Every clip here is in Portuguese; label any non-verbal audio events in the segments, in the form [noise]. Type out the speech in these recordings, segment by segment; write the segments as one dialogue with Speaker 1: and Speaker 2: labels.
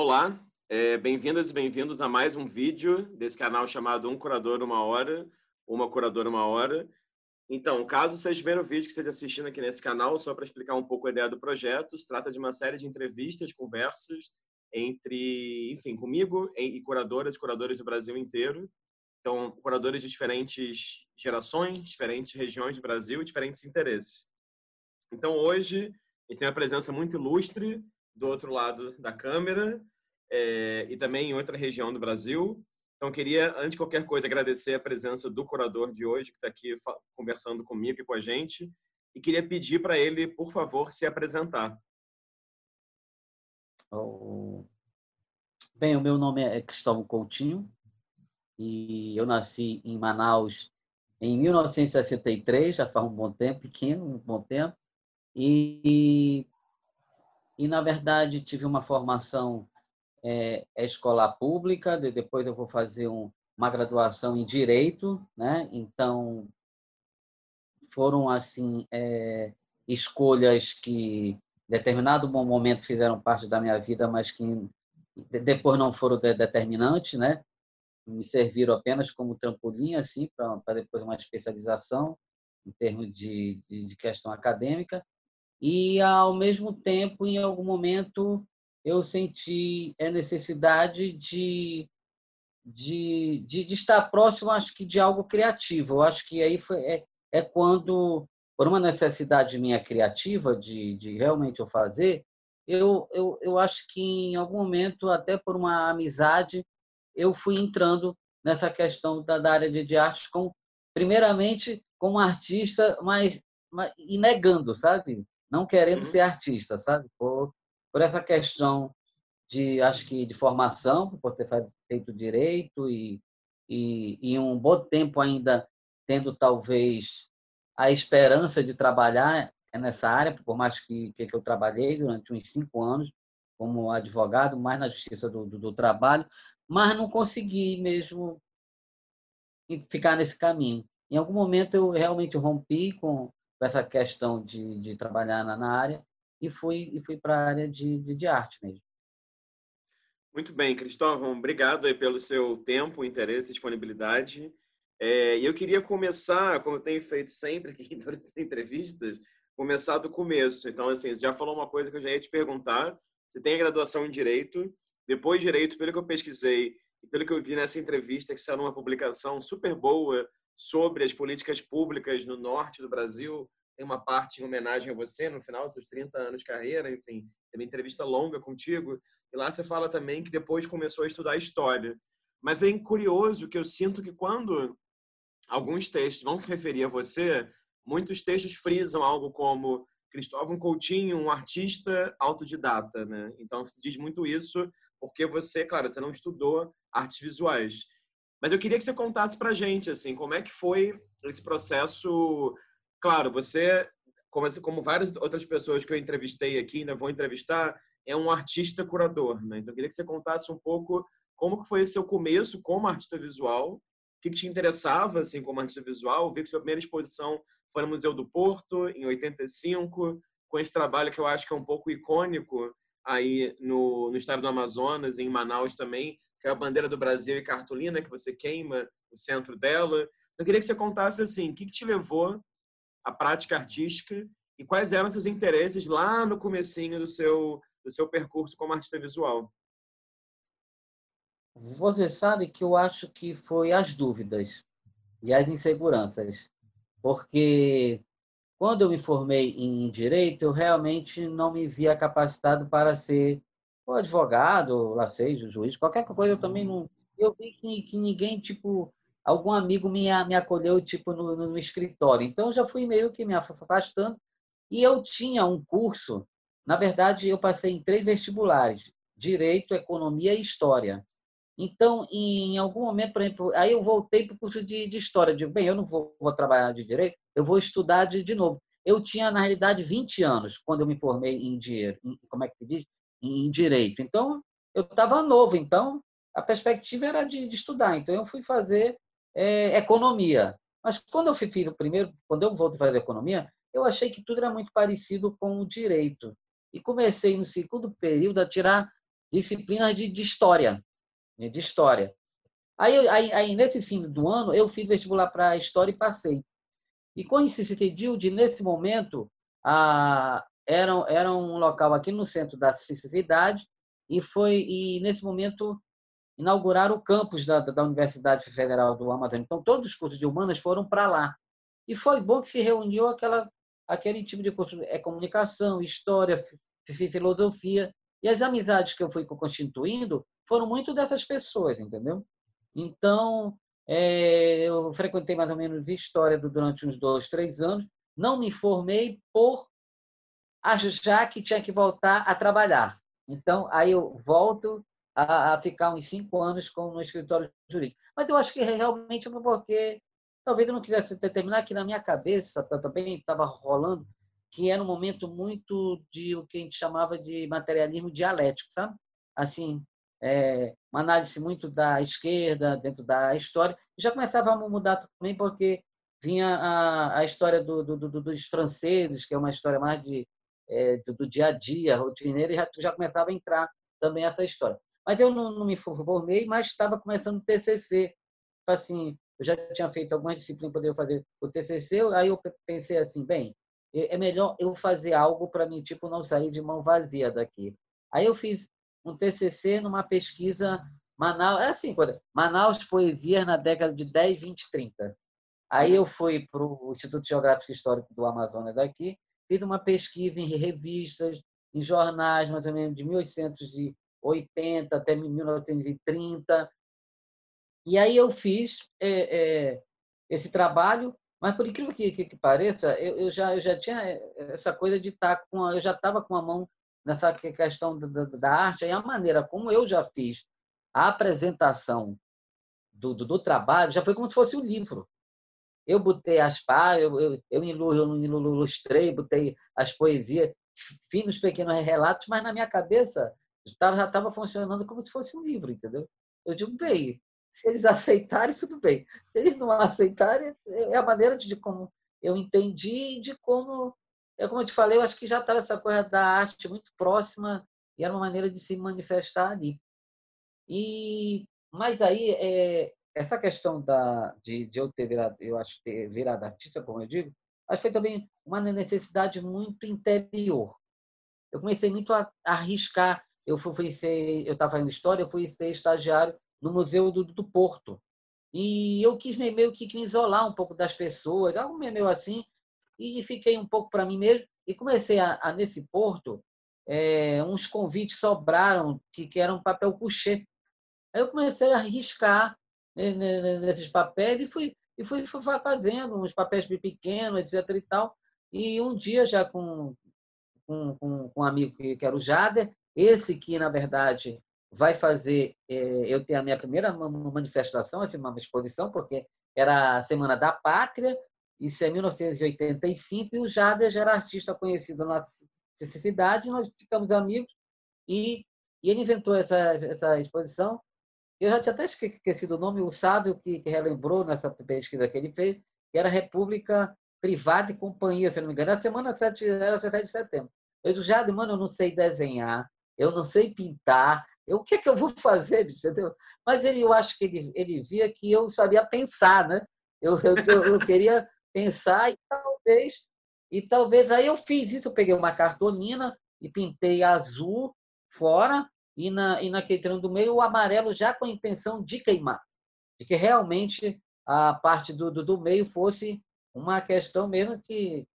Speaker 1: Olá, é, bem-vindas e bem-vindos a mais um vídeo desse canal chamado Um Curador Uma Hora, Uma Curadora Uma Hora. Então, caso seja o primeiro vídeo que esteja assistindo aqui nesse canal, só para explicar um pouco a ideia do projeto, se trata de uma série de entrevistas, conversas entre, enfim, comigo e curadoras e curadores do Brasil inteiro. Então, curadores de diferentes gerações, diferentes regiões do Brasil, diferentes interesses. Então, hoje, a gente tem uma presença muito ilustre do outro lado da câmera é, e também em outra região do Brasil. Então, queria, antes de qualquer coisa, agradecer a presença do curador de hoje, que está aqui conversando comigo e com a gente, e queria pedir para ele, por favor, se apresentar.
Speaker 2: Oh. Bem, o meu nome é Cristóvão Coutinho e eu nasci em Manaus em 1963, já faz um bom tempo, pequeno, um bom tempo, e e, na verdade, tive uma formação é, é, escolar pública, de, depois eu vou fazer um, uma graduação em Direito, né? Então, foram, assim, é, escolhas que, em determinado momento, fizeram parte da minha vida, mas que depois não foram de, determinantes, né? Me serviram apenas como trampolim, assim, para depois uma especialização em termos de, de, de questão acadêmica e ao mesmo tempo em algum momento eu senti a necessidade de, de, de, de estar próximo acho que de algo criativo. Eu acho que aí foi é, é quando por uma necessidade minha criativa de, de realmente eu fazer eu, eu, eu acho que em algum momento até por uma amizade eu fui entrando nessa questão da, da área de, de arte com primeiramente como artista mas, mas e negando sabe não querendo uhum. ser artista, sabe? Por, por essa questão de, acho que, de formação, por ter feito direito e, e, e um bom tempo ainda tendo talvez a esperança de trabalhar nessa área, por mais que, que eu trabalhei durante uns cinco anos como advogado, mais na justiça do, do, do trabalho, mas não consegui mesmo ficar nesse caminho. Em algum momento eu realmente rompi com, com essa questão de, de trabalhar na, na área e fui, e fui para a área de, de, de, arte mesmo.
Speaker 1: Muito bem, Cristóvão, obrigado pelo seu tempo, interesse disponibilidade. É, eu queria começar, como eu tenho feito sempre aqui [laughs] em todas as entrevistas, começar do começo. Então, assim, você já falou uma coisa que eu já ia te perguntar. Você tem a graduação em Direito. Depois de Direito, pelo que eu pesquisei e pelo que eu vi nessa entrevista, que saiu numa publicação super boa sobre as políticas públicas no norte do Brasil. Tem uma parte em homenagem a você no final dos seus 30 anos de carreira, enfim, tem uma entrevista longa contigo. E lá você fala também que depois começou a estudar história. Mas é curioso que eu sinto que quando alguns textos vão se referir a você, muitos textos frisam algo como Cristóvão Coutinho, um artista autodidata, né? Então se diz muito isso porque você, claro, você não estudou artes visuais. Mas eu queria que você contasse para gente, assim, como é que foi esse processo. Claro, você, como, como várias outras pessoas que eu entrevistei aqui, ainda vou entrevistar, é um artista curador, né? Então eu queria que você contasse um pouco como que foi esse seu começo como artista visual, o que, que te interessava, assim, como artista visual. Vi que sua primeira exposição foi no Museu do Porto, em 85, com esse trabalho que eu acho que é um pouco icônico aí no, no estado do Amazonas, em Manaus também, que é a bandeira do Brasil e cartolina, que você queima o centro dela. Então, eu queria que você contasse assim, o que, que te levou à prática artística e quais eram seus interesses lá no comecinho do seu, do seu percurso como artista visual.
Speaker 2: Você sabe que eu acho que foi as dúvidas e as inseguranças, porque quando eu me formei em direito, eu realmente não me via capacitado para ser o advogado, seja, o juiz, qualquer coisa eu também não. Eu vi que, que ninguém, tipo, algum amigo me, me acolheu, tipo, no, no escritório. Então, eu já fui meio que me afastando. E eu tinha um curso, na verdade, eu passei em três vestibulares: Direito, Economia e História. Então, em algum momento, por exemplo, aí eu voltei para o curso de, de História. Digo, bem, eu não vou, vou trabalhar de Direito, eu vou estudar de, de novo. Eu tinha, na realidade, 20 anos quando eu me formei em dinheiro. Como é que se diz? Em direito. Então, eu estava novo, então a perspectiva era de, de, estudar. Então, eu fui fazer é, economia. Mas quando eu fiz o primeiro, quando eu voltei a fazer economia, eu achei que tudo era muito parecido com o direito. E comecei no segundo período a tirar disciplinas de, de história, né, de história. Aí, aí, aí, nesse fim do ano, eu fiz vestibular para História e passei. E coincidiu de, nesse momento, a, era, era um local aqui no centro da cidade e foi e nesse momento inaugurar o campus da, da Universidade Federal do Amazonas. Então, todos os cursos de humanas foram para lá. E foi bom que se reuniu aquela, aquele tipo de curso, é comunicação, história, filosofia. E as amizades que eu fui constituindo foram muito dessas pessoas, entendeu? Então, é, eu frequentei mais ou menos história durante uns dois, três anos. Não me formei por achar que tinha que voltar a trabalhar. Então, aí eu volto a, a ficar uns cinco anos com, no escritório jurídico. Mas eu acho que realmente porque talvez eu não quisesse determinar que na minha cabeça também estava rolando que era um momento muito de o que a gente chamava de materialismo dialético, sabe? Assim, é, uma análise muito da esquerda dentro da história. Já começava a mudar também porque vinha a, a história do, do, do, dos franceses, que é uma história mais de, é, do, dia a dia, rotineira, e já, já começava a entrar também essa história. Mas eu não, não me formei, mas estava começando o TCC. Assim, eu já tinha feito algumas disciplinas para poder fazer o TCC, aí eu pensei assim, bem, é melhor eu fazer algo para mim, tipo, não sair de mão vazia daqui. Aí eu fiz um TCC numa pesquisa Manaus, é assim, Manaus Poesias na década de 10, 20, 30. Aí eu fui para o Instituto Geográfico Histórico do Amazonas daqui, fiz uma pesquisa em revistas, em jornais, mais ou menos de 1880 até 1930. E aí eu fiz é, é, esse trabalho, mas por incrível que, que, que pareça, eu, eu, já, eu já tinha essa coisa de estar com, a, eu já estava com a mão nessa questão da, da, arte e a maneira como eu já fiz a apresentação do, do, do trabalho já foi como se fosse um livro. Eu botei as pá, eu, eu, eu ilustrei, botei as poesias, finos pequenos relatos, mas na minha cabeça já estava funcionando como se fosse um livro, entendeu? Eu digo, bem, se eles aceitarem, tudo bem. Se eles não aceitarem, é a maneira de como eu entendi e de como é como eu te falei, eu acho que já estava essa coisa da arte muito próxima e era uma maneira de se manifestar ali. E mas aí é, essa questão da de, de eu ter virado, eu acho ter virado artista, como eu digo, acho que foi também uma necessidade muito interior. Eu comecei muito a, a arriscar. Eu fui, fui ser, eu estava fazendo história, eu fui ser estagiário no Museu do, do Porto. E eu quis meio que me isolar um pouco das pessoas, algo meio assim, e fiquei um pouco para mim mesmo e comecei a, a nesse porto é, uns convites sobraram que, que eram papel couché. Aí eu comecei a arriscar nesses papéis e fui e fui, fazendo uns papéis pequenos, etc e tal. E um dia já com com, com, com um amigo que, que era o Jader, esse que na verdade vai fazer é, eu tenho a minha primeira manifestação, assim, uma exposição, porque era a Semana da Pátria, isso é 1985, e o Jader já era artista conhecido na cidade, nós ficamos amigos, e, e ele inventou essa, essa exposição. Eu já tinha até esquecido o nome, o sábio que, relembrou nessa pesquisa que ele fez, que era República Privada e Companhia, se não me engano, era semana 7, era 7 de setembro. Eu disse, Jader, mano, eu não sei desenhar, eu não sei pintar, eu, o que é que eu vou fazer, entendeu? Mas ele, eu acho que ele, ele via que eu sabia pensar, né? Eu, eu, eu queria pensar e talvez e talvez aí eu fiz isso, eu peguei uma cartolina e pintei azul fora e na e naquele treino do meio o amarelo já com a intenção de queimar, de que realmente a parte do, do, do meio fosse uma questão mesmo que,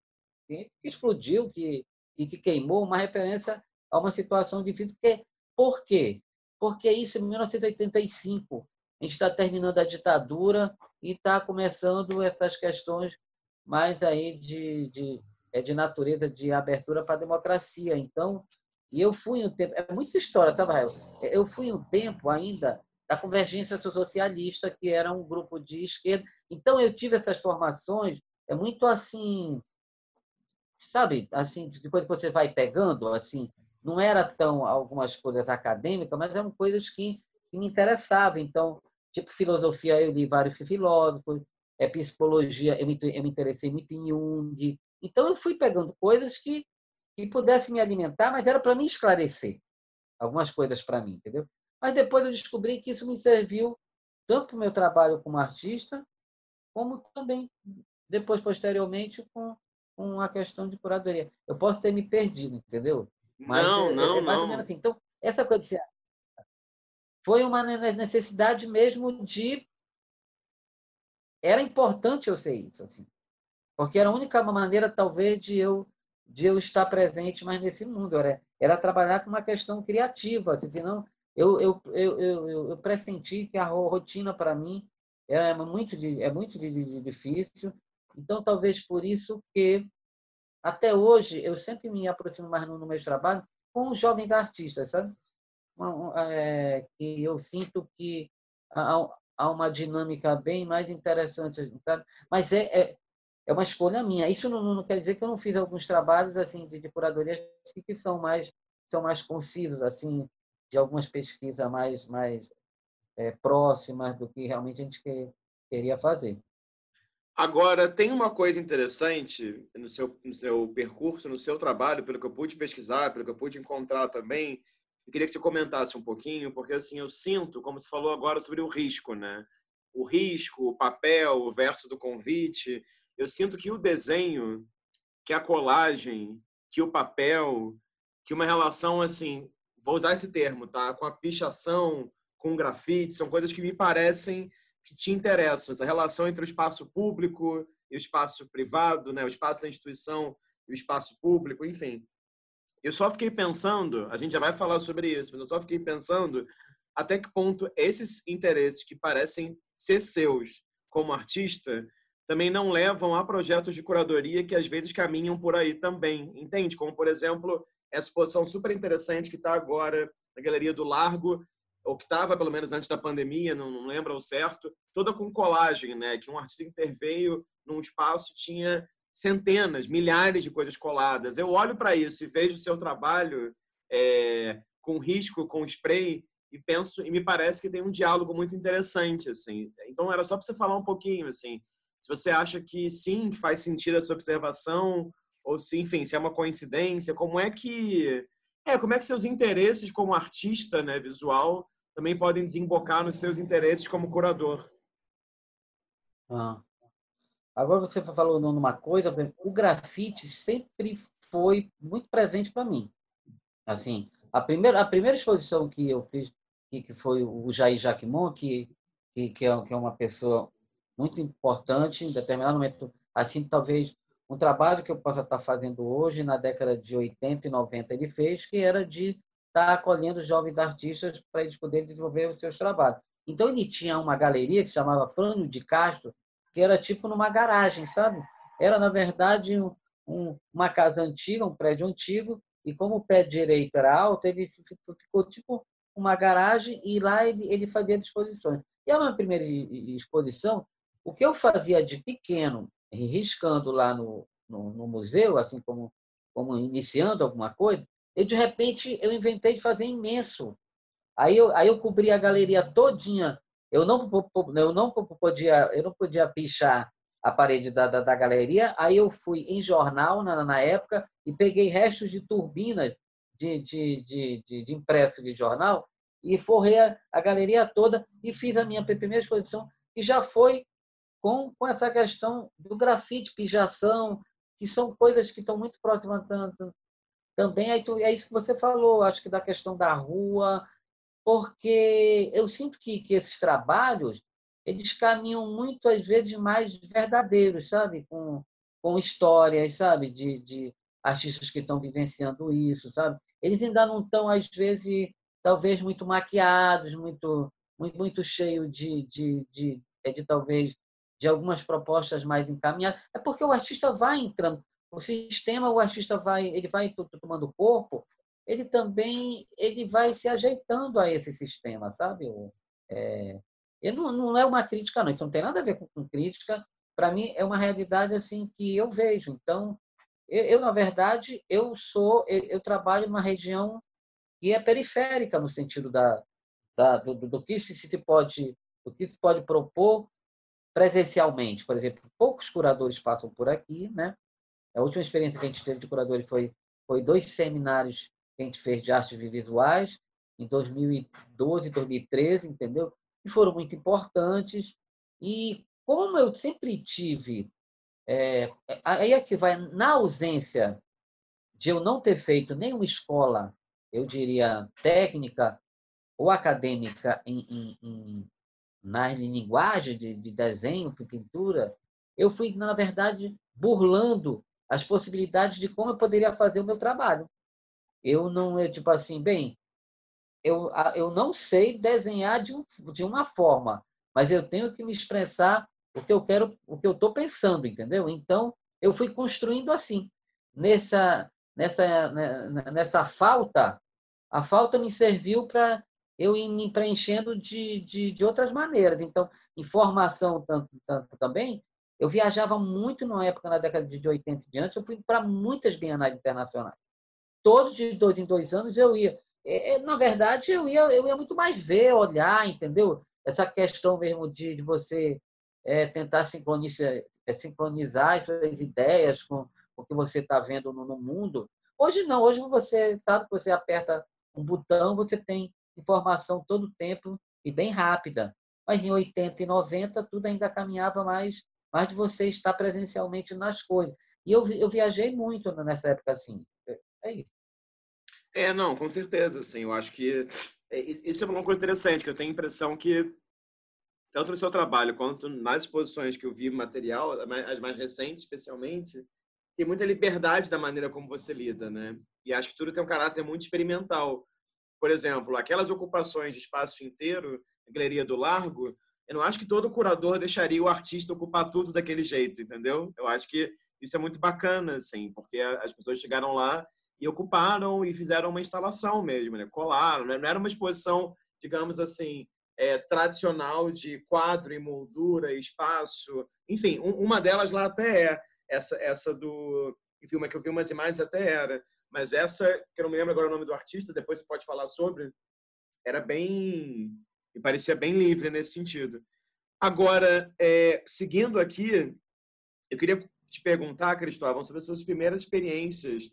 Speaker 2: que explodiu, que, que, que queimou, uma referência a uma situação difícil. Porque, por quê? Porque isso em 1985. A gente está terminando a ditadura e está começando essas questões mas aí de, de, é de natureza de abertura para a democracia. Então, e eu fui um tempo, é muita história, tá, Rael? Eu fui um tempo ainda da Convergência Socialista, que era um grupo de esquerda. Então, eu tive essas formações, é muito assim, sabe, assim, depois que você vai pegando, assim, não era tão algumas coisas acadêmicas, mas eram coisas que, que me interessavam. Então, tipo filosofia, eu li vários filósofos, é psicologia, eu me, eu me interessei muito em Jung. Então, eu fui pegando coisas que, que pudessem me alimentar, mas era para me esclarecer. algumas coisas para mim, entendeu? Mas depois eu descobri que isso me serviu tanto para o meu trabalho como artista, como também depois, posteriormente, com, com a questão de curadoria. Eu posso ter me perdido, entendeu?
Speaker 1: Mas não, é, não,
Speaker 2: é mais
Speaker 1: não.
Speaker 2: ou menos assim. Então, essa coisa ser foi uma necessidade mesmo de era importante eu ser isso assim porque era a única maneira talvez de eu de eu estar presente mais nesse mundo era era trabalhar com uma questão criativa assim, senão eu eu, eu, eu, eu pressenti que a rotina para mim é muito é muito difícil então talvez por isso que até hoje eu sempre me aproximo mais no, no meu trabalho com os jovens artistas sabe é, que eu sinto que há, há, uma dinâmica bem mais interessante. Sabe? Mas é, é, é, uma escolha minha. Isso não, não, quer dizer que eu não fiz alguns trabalhos assim de, de que são mais são mais concisos, assim, de algumas pesquisas mais mais é, próximas do que realmente a gente que, queria fazer.
Speaker 1: Agora, tem uma coisa interessante no seu, no seu percurso, no seu trabalho, pelo que eu pude pesquisar, pelo que eu pude encontrar também, eu queria que você comentasse um pouquinho, porque assim eu sinto, como você falou agora sobre o risco, né? O risco, o papel, o verso do convite. Eu sinto que o desenho, que a colagem, que o papel, que uma relação assim, vou usar esse termo, tá? Com a pichação, com o grafite, são coisas que me parecem que te interessam. Essa relação entre o espaço público e o espaço privado, né? O espaço da instituição e o espaço público, enfim eu só fiquei pensando, a gente já vai falar sobre isso, mas eu só fiquei pensando até que ponto esses interesses que parecem ser seus como artista também não levam a projetos de curadoria que às vezes caminham por aí também, entende? Como, por exemplo, essa exposição super interessante que está agora na Galeria do Largo, ou que estava pelo menos antes da pandemia, não, não lembro ao certo, toda com colagem, né? Que um artista interveio num espaço tinha centenas, milhares de coisas coladas. Eu olho para isso e vejo o seu trabalho é, com risco, com spray e penso e me parece que tem um diálogo muito interessante assim. Então era só para você falar um pouquinho assim, se você acha que sim, que faz sentido essa observação ou se, enfim, se é uma coincidência, como é que é, como é que seus interesses como artista, né, visual, também podem desembocar nos seus interesses como curador?
Speaker 2: Ah, Agora você falou numa coisa, o grafite sempre foi muito presente para mim. Assim, a primeira, a primeira exposição que eu fiz, que, foi o Jair Jacquemont, que, que, que, é, que é uma pessoa muito importante em determinado momento, assim, talvez um trabalho que eu possa estar fazendo hoje, na década de 80 e 90, ele fez, que era de estar acolhendo jovens artistas para eles poderem desenvolver os seus trabalhos. Então, ele tinha uma galeria que chamava Frânio de Castro, que era tipo numa garagem, sabe? Era, na verdade, um, um, uma casa antiga, um prédio antigo, e como o pé direito era alto, ele ficou tipo uma garagem e lá ele, ele fazia exposições. E a minha primeira exposição, o que eu fazia de pequeno, riscando lá no, no, no museu, assim como, como iniciando alguma coisa, e de repente eu inventei de fazer imenso. Aí eu, aí eu cobri a galeria todinha eu não, eu não podia, eu não podia pichar a parede da, da, da, galeria. Aí eu fui em jornal na, na época e peguei restos de turbina de, de, de, de, de impresso de jornal e forrei a, a, galeria toda e fiz a minha primeira exposição, que já foi com, com essa questão do grafite, pijação, que são coisas que estão muito próximas tanto, também. É isso que você falou, acho que da questão da rua, porque eu sinto que, que esses trabalhos eles caminham muito às vezes mais verdadeiros, sabe, com, com histórias, sabe, de, de artistas que estão vivenciando isso, sabe. Eles ainda não estão às vezes talvez muito maquiados, muito muito, muito cheio de, de, de, de, de talvez de algumas propostas mais encaminhadas. É porque o artista vai entrando, o sistema, o artista vai, ele vai tomando corpo ele também ele vai se ajeitando a esse sistema, sabe? É, ele não, não é uma crítica, não. Isso não tem nada a ver com, com crítica. Para mim, é uma realidade assim que eu vejo. Então, eu, eu, na verdade, eu sou, eu, eu, trabalho numa região que é periférica no sentido da, da do, do, que se, se pode, do que se pode propor presencialmente. Por exemplo, poucos curadores passam por aqui, né? A última experiência que a gente teve de curadores foi foi dois seminários que a gente fez de artes visuais, em 2012, 2013, entendeu? Que foram muito importantes. E como eu sempre tive, é, aí é que vai, na ausência de eu não ter feito nenhuma escola, eu diria, técnica ou acadêmica em, em, em na linguagem de, de desenho, pintura, eu fui, na verdade, burlando as possibilidades de como eu poderia fazer o meu trabalho. Eu não, é tipo assim, bem, eu, eu não sei desenhar de, um, de uma forma, mas eu tenho que me expressar o que eu quero, o que eu estou pensando, entendeu? Então, eu fui construindo assim. Nessa, nessa, né, nessa falta, a falta me serviu para eu me preenchendo de, de, de outras maneiras. Então, informação tanto, tanto também, eu viajava muito na época, na década de 80 e diante, eu fui para muitas bienais internacionais. Todos de dois em dois anos eu ia. É, é, na verdade, eu ia, eu ia muito mais ver, olhar, entendeu? Essa questão mesmo de, de você é, tentar sincronizar, é, sincronizar as suas ideias com o que você está vendo no, no mundo. Hoje não, hoje você sabe que você aperta um botão, você tem informação todo o tempo e bem rápida. Mas em 80 e 90 tudo ainda caminhava mais, mais de você estar presencialmente nas coisas. E eu, eu viajei muito nessa época assim. É, é isso.
Speaker 1: É, não, com certeza, assim, eu acho que é, isso é uma coisa interessante, que eu tenho a impressão que tanto no seu trabalho quanto nas exposições que eu vi material, as mais recentes especialmente, tem muita liberdade da maneira como você lida, né? E acho que tudo tem um caráter muito experimental por exemplo, aquelas ocupações de espaço inteiro, Galeria do Largo, eu não acho que todo curador deixaria o artista ocupar tudo daquele jeito, entendeu? Eu acho que isso é muito bacana, assim, porque as pessoas chegaram lá e ocuparam e fizeram uma instalação mesmo, né? Colaram, né? não era uma exposição, digamos assim, é, tradicional de quadro e moldura, espaço, enfim, um, uma delas lá até é essa, essa do, uma que eu vi umas imagens até era, mas essa, que eu não me lembro agora o nome do artista, depois você pode falar sobre, era bem. me parecia bem livre nesse sentido. Agora, é, seguindo aqui, eu queria te perguntar, Cristóvão, sobre as suas primeiras experiências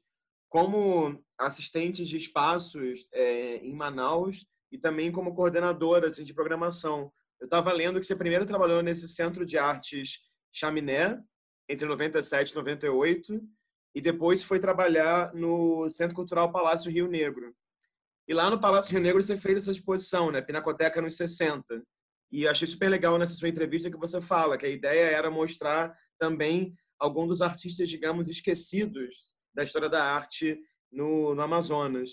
Speaker 1: como assistente de espaços é, em Manaus e também como coordenadora assim, de programação. Eu estava lendo que você primeiro trabalhou nesse Centro de Artes Chaminé, entre 97 e 98, e depois foi trabalhar no Centro Cultural Palácio Rio Negro. E lá no Palácio Rio Negro você fez essa exposição, né, Pinacoteca nos 60. E achei super legal nessa sua entrevista que você fala que a ideia era mostrar também alguns dos artistas, digamos, esquecidos da história da arte no, no Amazonas.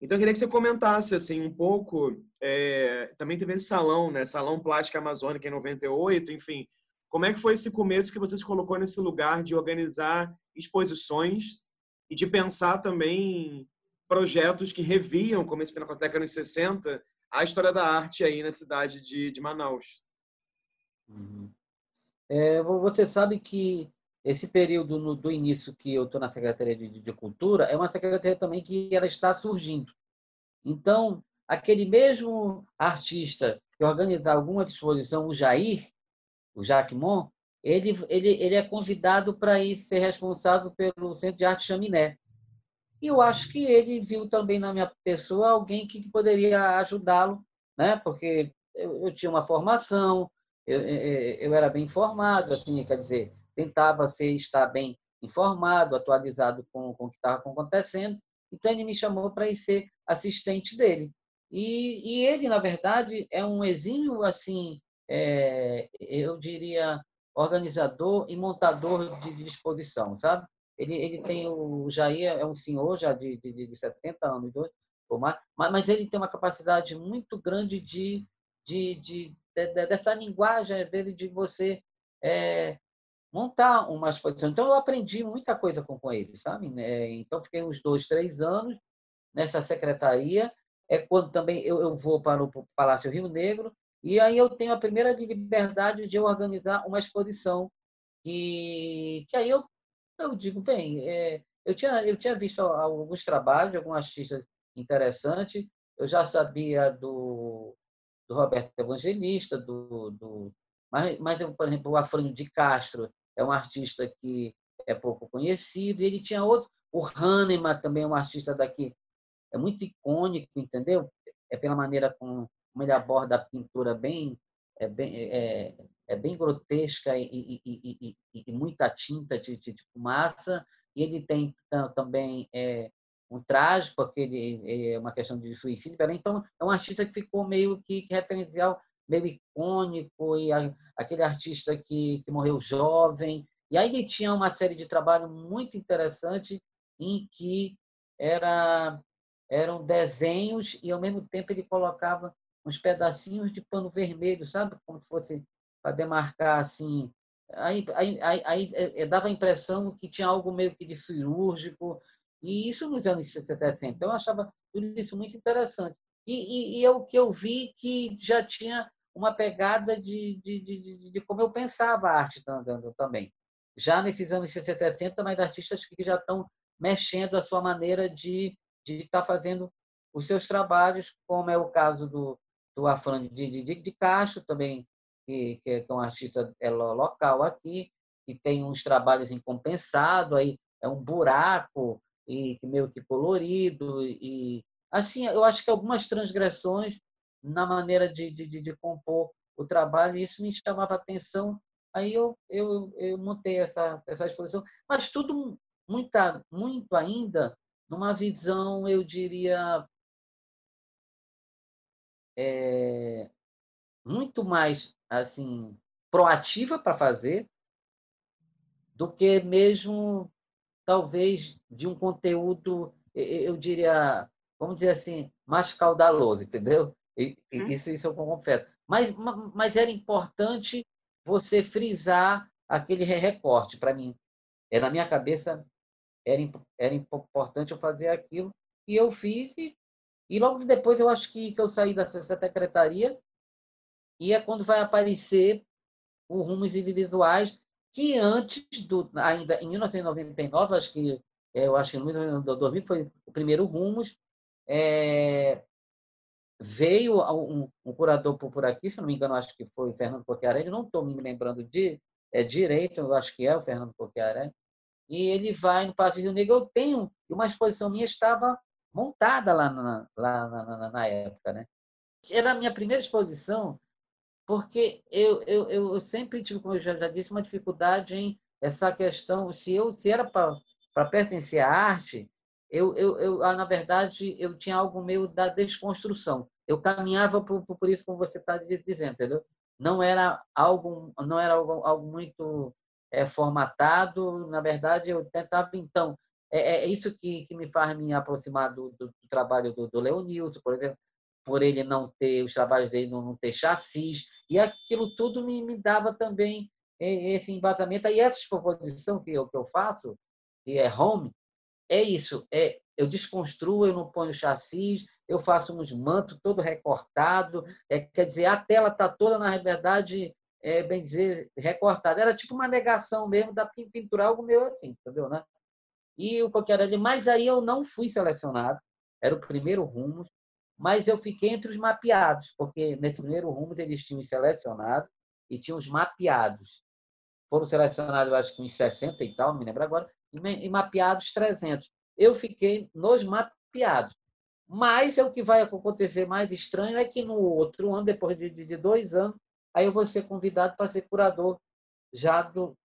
Speaker 1: Então eu queria que você comentasse assim um pouco. É, também teve esse salão, né? Salão Plástica Amazônica em 98, enfim. Como é que foi esse começo que você se colocou nesse lugar de organizar exposições e de pensar também projetos que reviam, como esse Pinacoteca nos 60, a história da arte aí na cidade de, de Manaus?
Speaker 2: Uhum. É, você sabe que esse período no, do início que eu estou na Secretaria de, de, Cultura é uma secretaria também que ela está surgindo. Então, aquele mesmo artista que organiza alguma exposição, o Jair, o Jacquemont, ele, ele, ele é convidado para ir ser responsável pelo Centro de Arte Chaminé. E eu acho que ele viu também na minha pessoa alguém que poderia ajudá-lo, né? porque eu, eu, tinha uma formação, eu, eu era bem informado, assim, quer dizer, tentava ser, estar bem informado, atualizado com, com o que estava acontecendo. Então, ele me chamou para ir ser assistente dele. E, e ele, na verdade, é um exímio assim é, eu diria, organizador e montador de, exposição, sabe? Ele, ele tem o Jair é um senhor já de, de, de 70 anos, mas, mas ele tem uma capacidade muito grande de, de, de, de dessa linguagem dele de você é, montar uma exposição. Então eu aprendi muita coisa com, com ele, sabe? É, então fiquei uns dois, três anos nessa secretaria. É quando também eu, eu vou para o Palácio Rio Negro e aí eu tenho a primeira liberdade de organizar uma exposição que, que aí eu, eu digo, bem, é, eu, tinha, eu tinha visto alguns trabalhos de algum artista interessante, eu já sabia do, do Roberto Evangelista, do, do, mas, mas eu, por exemplo, o Afrânio de Castro é um artista que é pouco conhecido, e ele tinha outro, o Hahnemann também é um artista daqui, é muito icônico, entendeu? é pela maneira como, como ele aborda a pintura bem é bem, é, é bem grotesca e, e, e, e, muita tinta de, de, fumaça. E ele tem também é, um trágico, aquele, é uma questão de suicídio. Então, é um artista que ficou meio que, que referencial, meio icônico, e a, aquele artista que, que morreu jovem. E aí ele tinha uma série de trabalho muito interessante em que era, eram desenhos e, ao mesmo tempo, ele colocava uns pedacinhos de pano vermelho, sabe? Como se fosse para demarcar assim. Aí, aí, aí, aí, é, é, dava a impressão que tinha algo meio que de cirúrgico, e isso nos anos 60. Então, eu achava tudo isso muito interessante. E, e, e é o que eu vi que já tinha uma pegada de, de, de, de como eu pensava a arte andando também. Já nesses anos 60 e 70, mas artistas que já estão mexendo a sua maneira de, de estar tá fazendo os seus trabalhos, como é o caso do, do Afrânio de, de, de Castro, também, que, que é um artista é local aqui, que tem uns trabalhos em compensado, aí é um buraco, e meio que colorido, e assim, eu acho que algumas transgressões na maneira de, de, de compor o trabalho, isso me chamava atenção, aí eu, eu, eu montei essa, essa exposição, mas tudo muita, muito ainda numa visão, eu diria, é, muito mais assim proativa para fazer do que mesmo talvez de um conteúdo eu diria vamos dizer assim mais caudaloso entendeu? E, hum. isso isso eu confesso. Mas mas era importante você frisar aquele recorte para mim. É na minha cabeça era era importante eu fazer aquilo e eu fiz e e logo depois eu acho que, que eu saí dessa secretaria e é quando vai aparecer o Rumos Individuais, que antes do ainda em 1999, acho que é, eu acho que em 2000 foi o primeiro Rumos, é, veio um, um, curador por, aqui, se não me engano, acho que foi o Fernando Coquiarelli, não estou me lembrando de é, direito, eu acho que é o Fernando Coquiarelli, e ele vai no Palácio Rio Negro. Eu tenho, uma exposição minha estava montada lá na, lá na, na, na época. Né? Era a minha primeira exposição, porque eu, eu, eu sempre tive, como eu já, já disse, uma dificuldade em essa questão, se eu se era para pertencer à arte, eu, eu, eu, ah, na verdade, eu tinha algo meio da desconstrução. Eu caminhava por, por isso, como você está dizendo, entendeu? Não era algo, não era algo, algo muito é, formatado. Na verdade, eu tentava, então, é, é, é isso que, que me faz me aproximar do, do, do trabalho do, do Leonilson, por exemplo, por ele não ter, os trabalhos dele não, não ter chassis, e aquilo tudo me, me dava também esse embasamento. E essa exposição que eu, que eu faço, que é home, é isso, é eu desconstruo, eu não ponho chassis, eu faço uns mantos todo recortado, é, quer dizer, a tela está toda, na verdade, é, bem dizer, recortada. Era tipo uma negação mesmo da pintura, algo meio assim, entendeu? Né? E o Coqueirelli, mas aí eu não fui selecionado, era o primeiro rumo, mas eu fiquei entre os mapeados, porque nesse primeiro rumo eles tinham selecionado e tinham os mapeados. Foram selecionados, acho que uns 60 e tal, me lembro agora, e mapeados 300. Eu fiquei nos mapeados. Mas é o que vai acontecer mais estranho é que no outro ano, depois de, de dois anos, aí eu vou ser convidado para ser curador já do,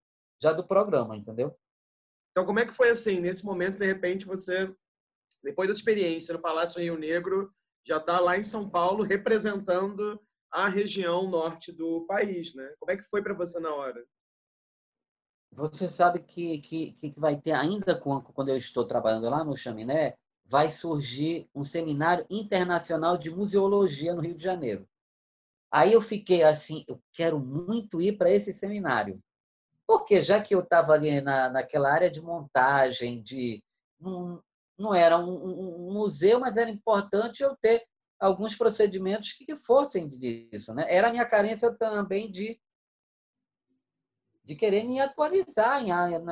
Speaker 2: já do programa, entendeu?
Speaker 1: Então, como é que foi assim? Nesse momento, de repente, você, depois da experiência no Palácio Rio Negro, já está lá em São Paulo representando a região norte do país, né? Como é que foi para você na hora?
Speaker 2: Você sabe que, que, que vai ter ainda quando eu estou trabalhando lá no Chaminé, vai surgir um seminário internacional de museologia no Rio de Janeiro. Aí eu fiquei assim, eu quero muito ir para esse seminário. Porque já que eu estava ali na, naquela área de montagem, de não, não era um, um, museu, mas era importante eu ter alguns procedimentos que fossem disso. Né? Era a minha carência também de, de querer me atualizar em,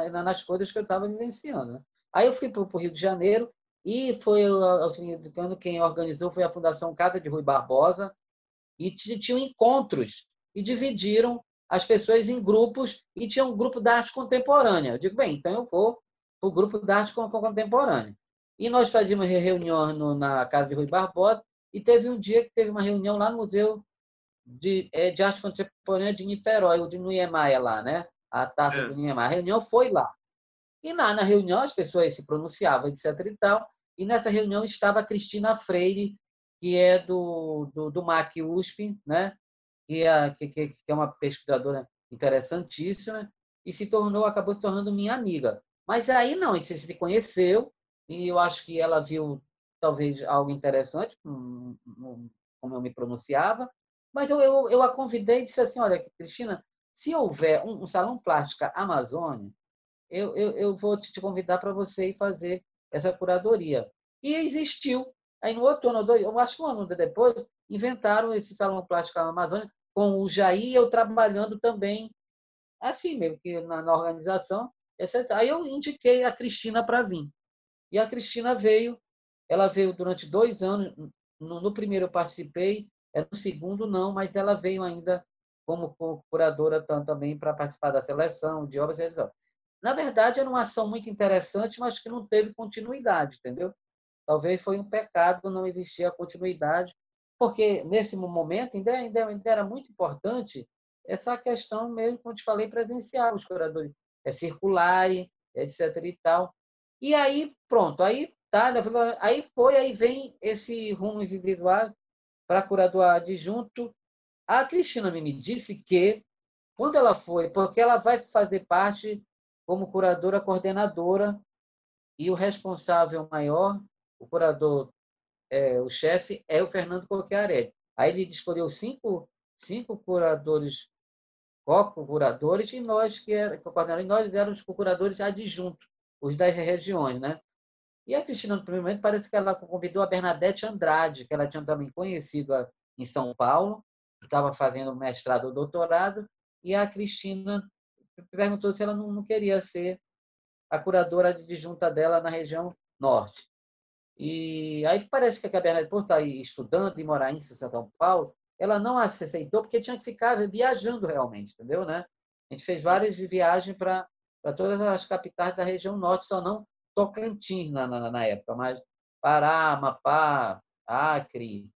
Speaker 2: nas coisas que eu estava vivenciando. Né? Aí eu fui para o Rio de Janeiro e foi quem organizou foi a Fundação Casa de Rui Barbosa e tinham encontros e dividiram as pessoas em grupos e tinha um grupo da arte contemporânea. Eu digo, bem, então eu vou para o grupo da arte contemporânea. E nós fazíamos reuniões no, na casa de Rui Barbosa E teve um dia que teve uma reunião lá no Museu de, é, de Arte Contemporânea de Niterói, o de Niemeyer lá, né? A taça é. do Niemeyer. A reunião foi lá. E lá na reunião as pessoas se pronunciavam, etc. e tal. E nessa reunião estava a Cristina Freire, que é do, do, do MAC USP, né? Que, é, que, que é uma pesquisadora interessantíssima, e se tornou, acabou se tornando minha amiga. Mas aí não, a gente se conheceu, e eu acho que ela viu talvez algo interessante, como eu me pronunciava, mas eu, eu, eu a convidei e disse assim, olha, Cristina, se houver um, um salão plástica Amazônia, eu, eu, eu vou te convidar para você ir fazer essa curadoria. E existiu. Aí no outro ano, eu acho que um ano depois, inventaram esse salão plástico Amazônia com o Jair, eu trabalhando também assim mesmo, que na, na organização. Etc. Aí eu indiquei a Cristina para vir. E a Cristina veio, ela veio durante dois anos. No, no primeiro eu participei, é no segundo não, mas ela veio ainda como curadora também para participar da seleção de obras. Na verdade, era uma ação muito interessante, mas que não teve continuidade, entendeu? Talvez foi um pecado não existir a continuidade, porque nesse momento ainda, ainda, ainda era muito importante essa questão mesmo, como te falei, presencial, os curadores é circular, etc e tal. E aí, pronto, aí tá, né, aí foi, aí vem esse rumo individual para curador adjunto. A Cristina me disse que quando ela foi, porque ela vai fazer parte como curadora coordenadora e o responsável maior, o curador, é, o chefe, é o Fernando Coquiarelli. Aí ele escolheu cinco, cinco curadores co-curadores, e nós, que era, coordenadores, nós éramos curadores adjuntos, os das regiões. Né? E a Cristina, no primeiro momento, parece que ela convidou a Bernadette Andrade, que ela tinha também conhecido em São Paulo, estava fazendo mestrado ou doutorado, e a Cristina perguntou se ela não, não queria ser a curadora adjunta dela na região norte. E aí parece que a Bernadette, por estar estudando e morar em São Paulo, ela não aceitou porque tinha que ficar viajando realmente, entendeu? Né? A gente fez várias viagens para todas as capitais da região norte, só não Tocantins na, na, na época, mas Pará, Amapá, Acre,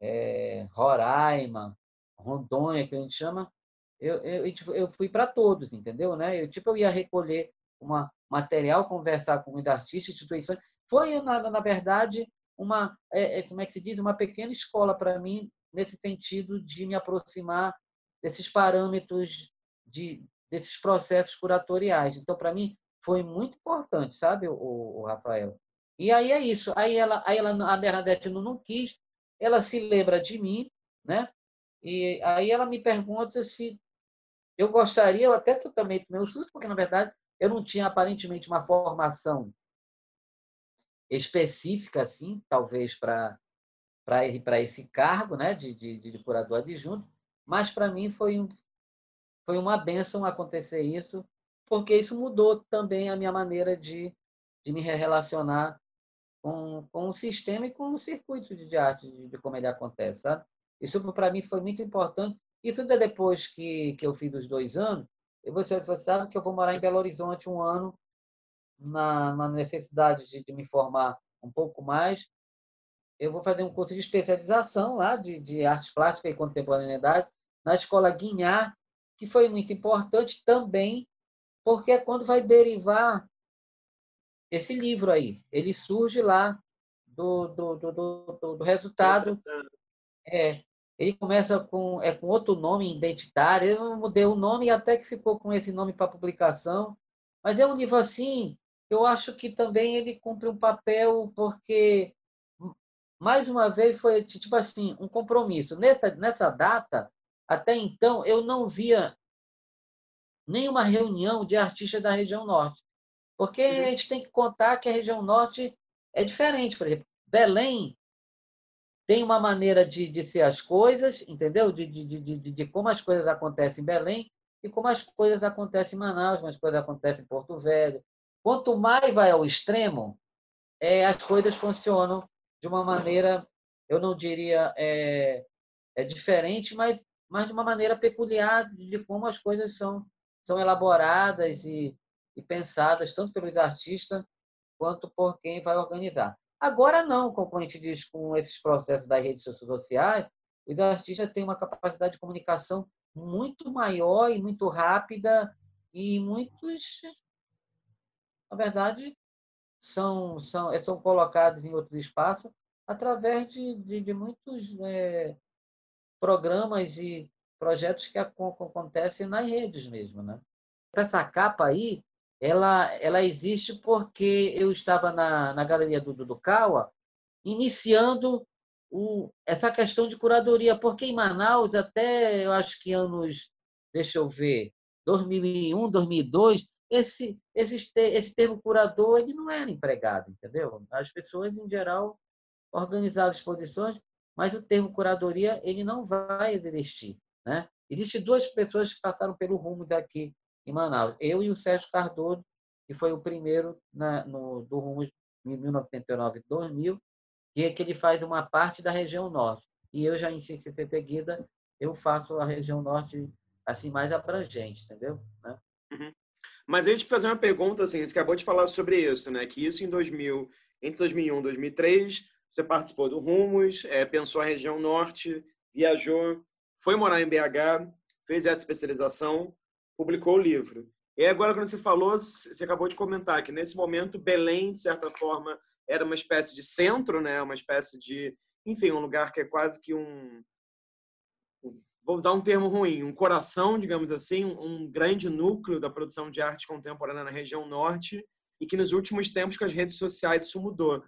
Speaker 2: é, Roraima, Rondônia, que a gente chama, eu, eu, eu fui para todos, entendeu? Né? Eu, tipo, eu ia recolher uma material, conversar com muitos artistas, instituições. Foi, na, na verdade, uma, é, é, como é que se diz, uma pequena escola para mim nesse sentido de me aproximar desses parâmetros de desses processos curatoriais. Então, para mim, foi muito importante, sabe, o, o, Rafael? E aí é isso. Aí ela, aí ela, a Bernadette não, não quis. Ela se lembra de mim, né? E aí ela me pergunta se eu gostaria, eu até também tomei susto, porque na verdade eu não tinha aparentemente uma formação específica, assim, talvez para para esse cargo né, de, de, de curador adjunto, mas para mim foi, um, foi uma benção acontecer isso, porque isso mudou também a minha maneira de, de me relacionar com, com o sistema e com o circuito de arte, de, de como ele acontece. Sabe? Isso para mim foi muito importante. Isso ainda depois que, que eu fiz os dois anos, você, você sabe que eu vou morar em Belo Horizonte um ano, na, na necessidade de, de me formar um pouco mais, eu vou fazer um curso de especialização lá de, de artes plásticas e contemporaneidade na escola Guinhar, que foi muito importante também, porque é quando vai derivar esse livro aí. Ele surge lá do, do, do, do, do resultado. É, ele começa com, é, com outro nome identitário. Eu mudei o nome até que ficou com esse nome para publicação. Mas é um livro assim, eu acho que também ele cumpre um papel porque mais uma vez foi tipo assim um compromisso. Nessa nessa data até então eu não via nenhuma reunião de artistas da região norte. Porque a gente tem que contar que a região norte é diferente. Por exemplo Belém tem uma maneira de, de ser as coisas entendeu? De, de, de, de como as coisas acontecem em Belém e como as coisas acontecem em Manaus como as coisas acontecem em Porto Velho quanto mais vai ao extremo é, as coisas funcionam de uma maneira, eu não diria é, é diferente, mas, mas de uma maneira peculiar de como as coisas são, são elaboradas e, e pensadas, tanto pelos artistas quanto por quem vai organizar. Agora não, como a gente diz, com esses processos das redes sociais, os artistas têm uma capacidade de comunicação muito maior e muito rápida e muitos, na verdade, são, são, são colocados em outros espaços através de, de, de muitos é, programas e projetos que acontecem nas redes mesmo. Né? Essa capa aí, ela, ela existe porque eu estava na, na galeria do Duducawa iniciando o, essa questão de curadoria, porque em Manaus, até eu acho que anos, deixa eu ver, 2001, 2002, esse, esse, esse termo curador ele não era empregado, entendeu? As pessoas, em geral, organizavam exposições, mas o termo curadoria ele não vai existir. Né? Existem duas pessoas que passaram pelo rumo daqui em Manaus, eu e o Sérgio Cardoso, que foi o primeiro na, no, do rumo de 1999 2000, que é que ele faz uma parte da região norte. E eu já em seguida eu faço a região norte assim mais abrangente, entendeu? Né?
Speaker 1: Uhum. Mas a gente fazer uma pergunta assim, você acabou de falar sobre isso, né? Que isso em 2000, entre 2001 e 2003, você participou do Rumos, é, pensou a região norte, viajou, foi morar em BH, fez essa especialização, publicou o livro. E agora, quando você falou, você acabou de comentar que nesse momento Belém, de certa forma, era uma espécie de centro, né? Uma espécie de, enfim, um lugar que é quase que um, vou usar um termo ruim, um coração, digamos assim, um grande núcleo da produção de arte contemporânea na região norte e que nos últimos tempos com as redes sociais isso mudou.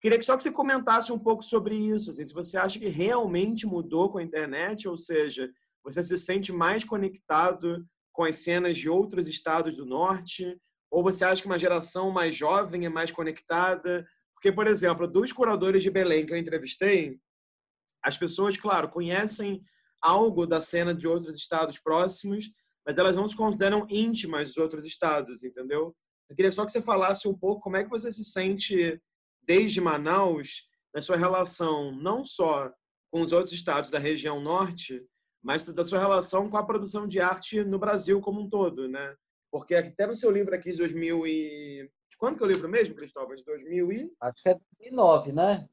Speaker 1: Queria que só que você comentasse um pouco sobre isso, assim, se você acha que realmente mudou com a internet, ou seja, você se sente mais conectado com as cenas de outros estados do norte, ou você acha que uma geração mais jovem é mais conectada? Porque, por exemplo, dos curadores de Belém que eu entrevistei, as pessoas, claro, conhecem algo da cena de outros estados próximos, mas elas não se consideram íntimas dos outros estados, entendeu? Eu queria só que você falasse um pouco como é que você se sente desde Manaus na sua relação não só com os outros estados da região norte, mas da sua relação com a produção de arte no Brasil como um todo, né? Porque até no seu livro aqui de 2000 e... Quando que é o livro mesmo, Cristóvão? De 2000 e...
Speaker 2: Acho que é 2009, né?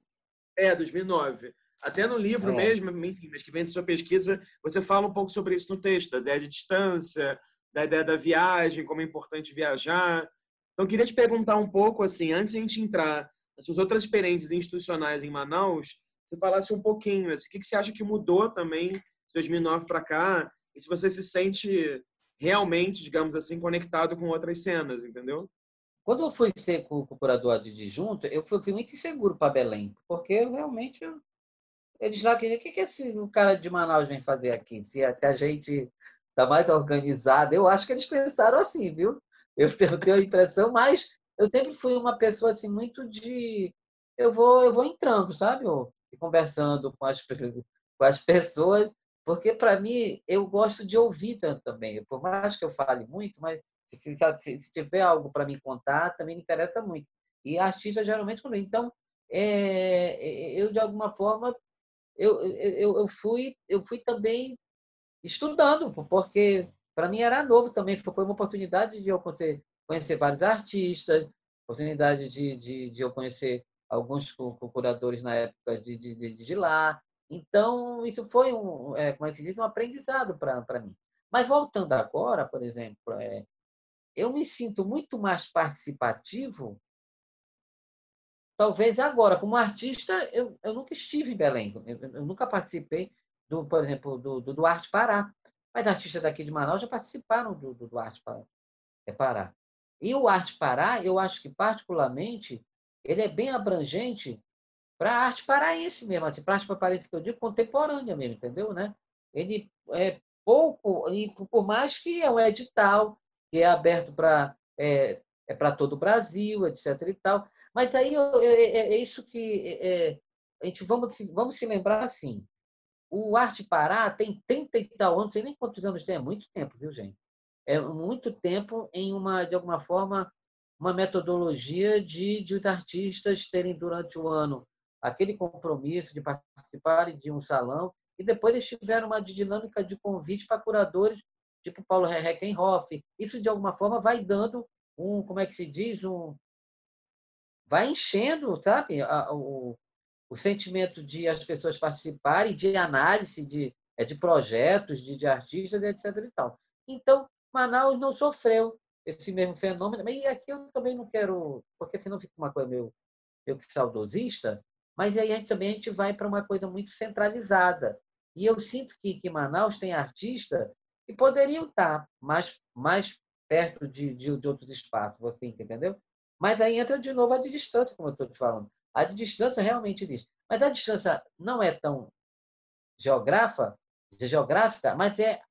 Speaker 1: É, 2009. Até no livro é. mesmo, enfim, mas que vem de sua pesquisa, você fala um pouco sobre isso no texto, da ideia de distância, da ideia da viagem, como é importante viajar. Então, queria te perguntar um pouco, assim, antes de a gente entrar nas suas outras experiências institucionais em Manaus, você falasse um pouquinho, assim, o que, que você acha que mudou também de 2009 para cá, e se você se sente realmente, digamos assim, conectado com outras cenas, entendeu?
Speaker 2: Quando eu fui ser curador adjunto, eu fui, fui muito inseguro para Belém, porque eu realmente eu eles lá queriam, o que, que esse cara de Manaus vem fazer aqui? Se a, se a gente está mais organizado, eu acho que eles pensaram assim, viu? Eu [laughs] tenho, tenho a impressão, mas eu sempre fui uma pessoa assim muito de eu vou eu vou entrando, sabe? Conversando com as com as pessoas, porque para mim eu gosto de ouvir também. Por mais que eu fale muito, mas se, se, se tiver algo para me contar, também me interessa muito. E artista geralmente então é, eu de alguma forma eu, eu, eu, fui, eu fui também estudando, porque para mim era novo também. Foi uma oportunidade de eu conhecer, conhecer vários artistas, oportunidade de, de, de eu conhecer alguns curadores na época de, de, de, lá. Então, isso foi um, é, como é se diz, um aprendizado para mim. Mas voltando agora, por exemplo, é, eu me sinto muito mais participativo talvez agora, como artista, eu, eu nunca estive em Belém, eu, eu nunca participei, do, por exemplo, do, do, Arte Pará. Mas artistas daqui de Manaus já participaram do, do, Arte é Pará. E o Arte Pará, eu acho que, particularmente, ele é bem abrangente para a arte paraense mesmo, assim, para a arte paraense que eu digo, contemporânea mesmo, entendeu? Né? Ele é pouco, e por mais que é um edital, que é aberto para é, é para todo o Brasil, etc. e tal, mas aí é, é, é isso que é, a gente vamos, vamos se lembrar assim. O Arte Pará tem 30 e tal anos, não sei nem quantos anos tem, é muito tempo, viu, gente? É muito tempo em uma, de alguma forma, uma metodologia de, de os artistas terem durante o ano aquele compromisso de participarem de um salão e depois eles tiveram uma dinâmica de convite para curadores tipo Paulo Reckenhoff. Isso, de alguma forma, vai dando um, como é que se diz, um, vai enchendo, sabe, o, o sentimento de as pessoas participarem, de análise de, é, de projetos, de, de artistas, etc. E tal. Então, Manaus não sofreu esse mesmo fenômeno. E aqui eu também não quero, porque senão fica uma coisa meio, meio que saudosista, mas aí a gente, também a gente vai para uma coisa muito centralizada. E eu sinto que, que Manaus tem artistas que poderiam estar mais, mais perto de, de, de outros espaços, você entendeu? Mas aí entra de novo a de distância, como eu estou te falando. A de distância realmente existe. Mas a distância não é tão geográfica, geográfica mas é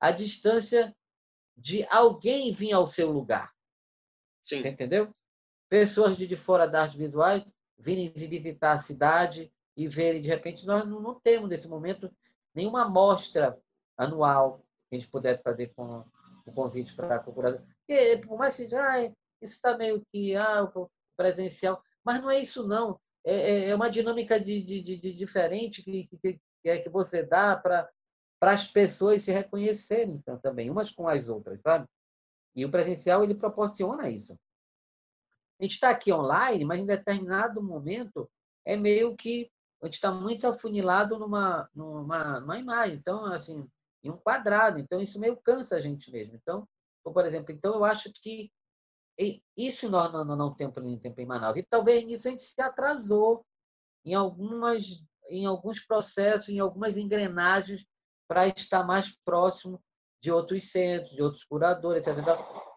Speaker 2: a distância de alguém vir ao seu lugar. Sim. Você entendeu? Pessoas de, de fora das artes visuais virem visitar a cidade e verem, de repente, nós não, não temos nesse momento nenhuma amostra anual que a gente pudesse fazer com o convite para a procuradora. Porque, por mais que ah, isso está meio que ah, presencial, mas não é isso, não. É, é, é uma dinâmica de, de, de diferente que, que, que, é que você dá para as pessoas se reconhecerem então, também, umas com as outras, sabe? E o presencial ele proporciona isso. A gente está aqui online, mas em determinado momento é meio que a gente está muito afunilado numa, numa, numa imagem, então assim, em um quadrado. Então isso meio cansa a gente mesmo. Então, por exemplo, então eu acho que isso nós não, não, não temos tempo em Manaus. E talvez nisso a gente se atrasou em algumas em alguns processos, em algumas engrenagens para estar mais próximo de outros centros, de outros curadores, etc.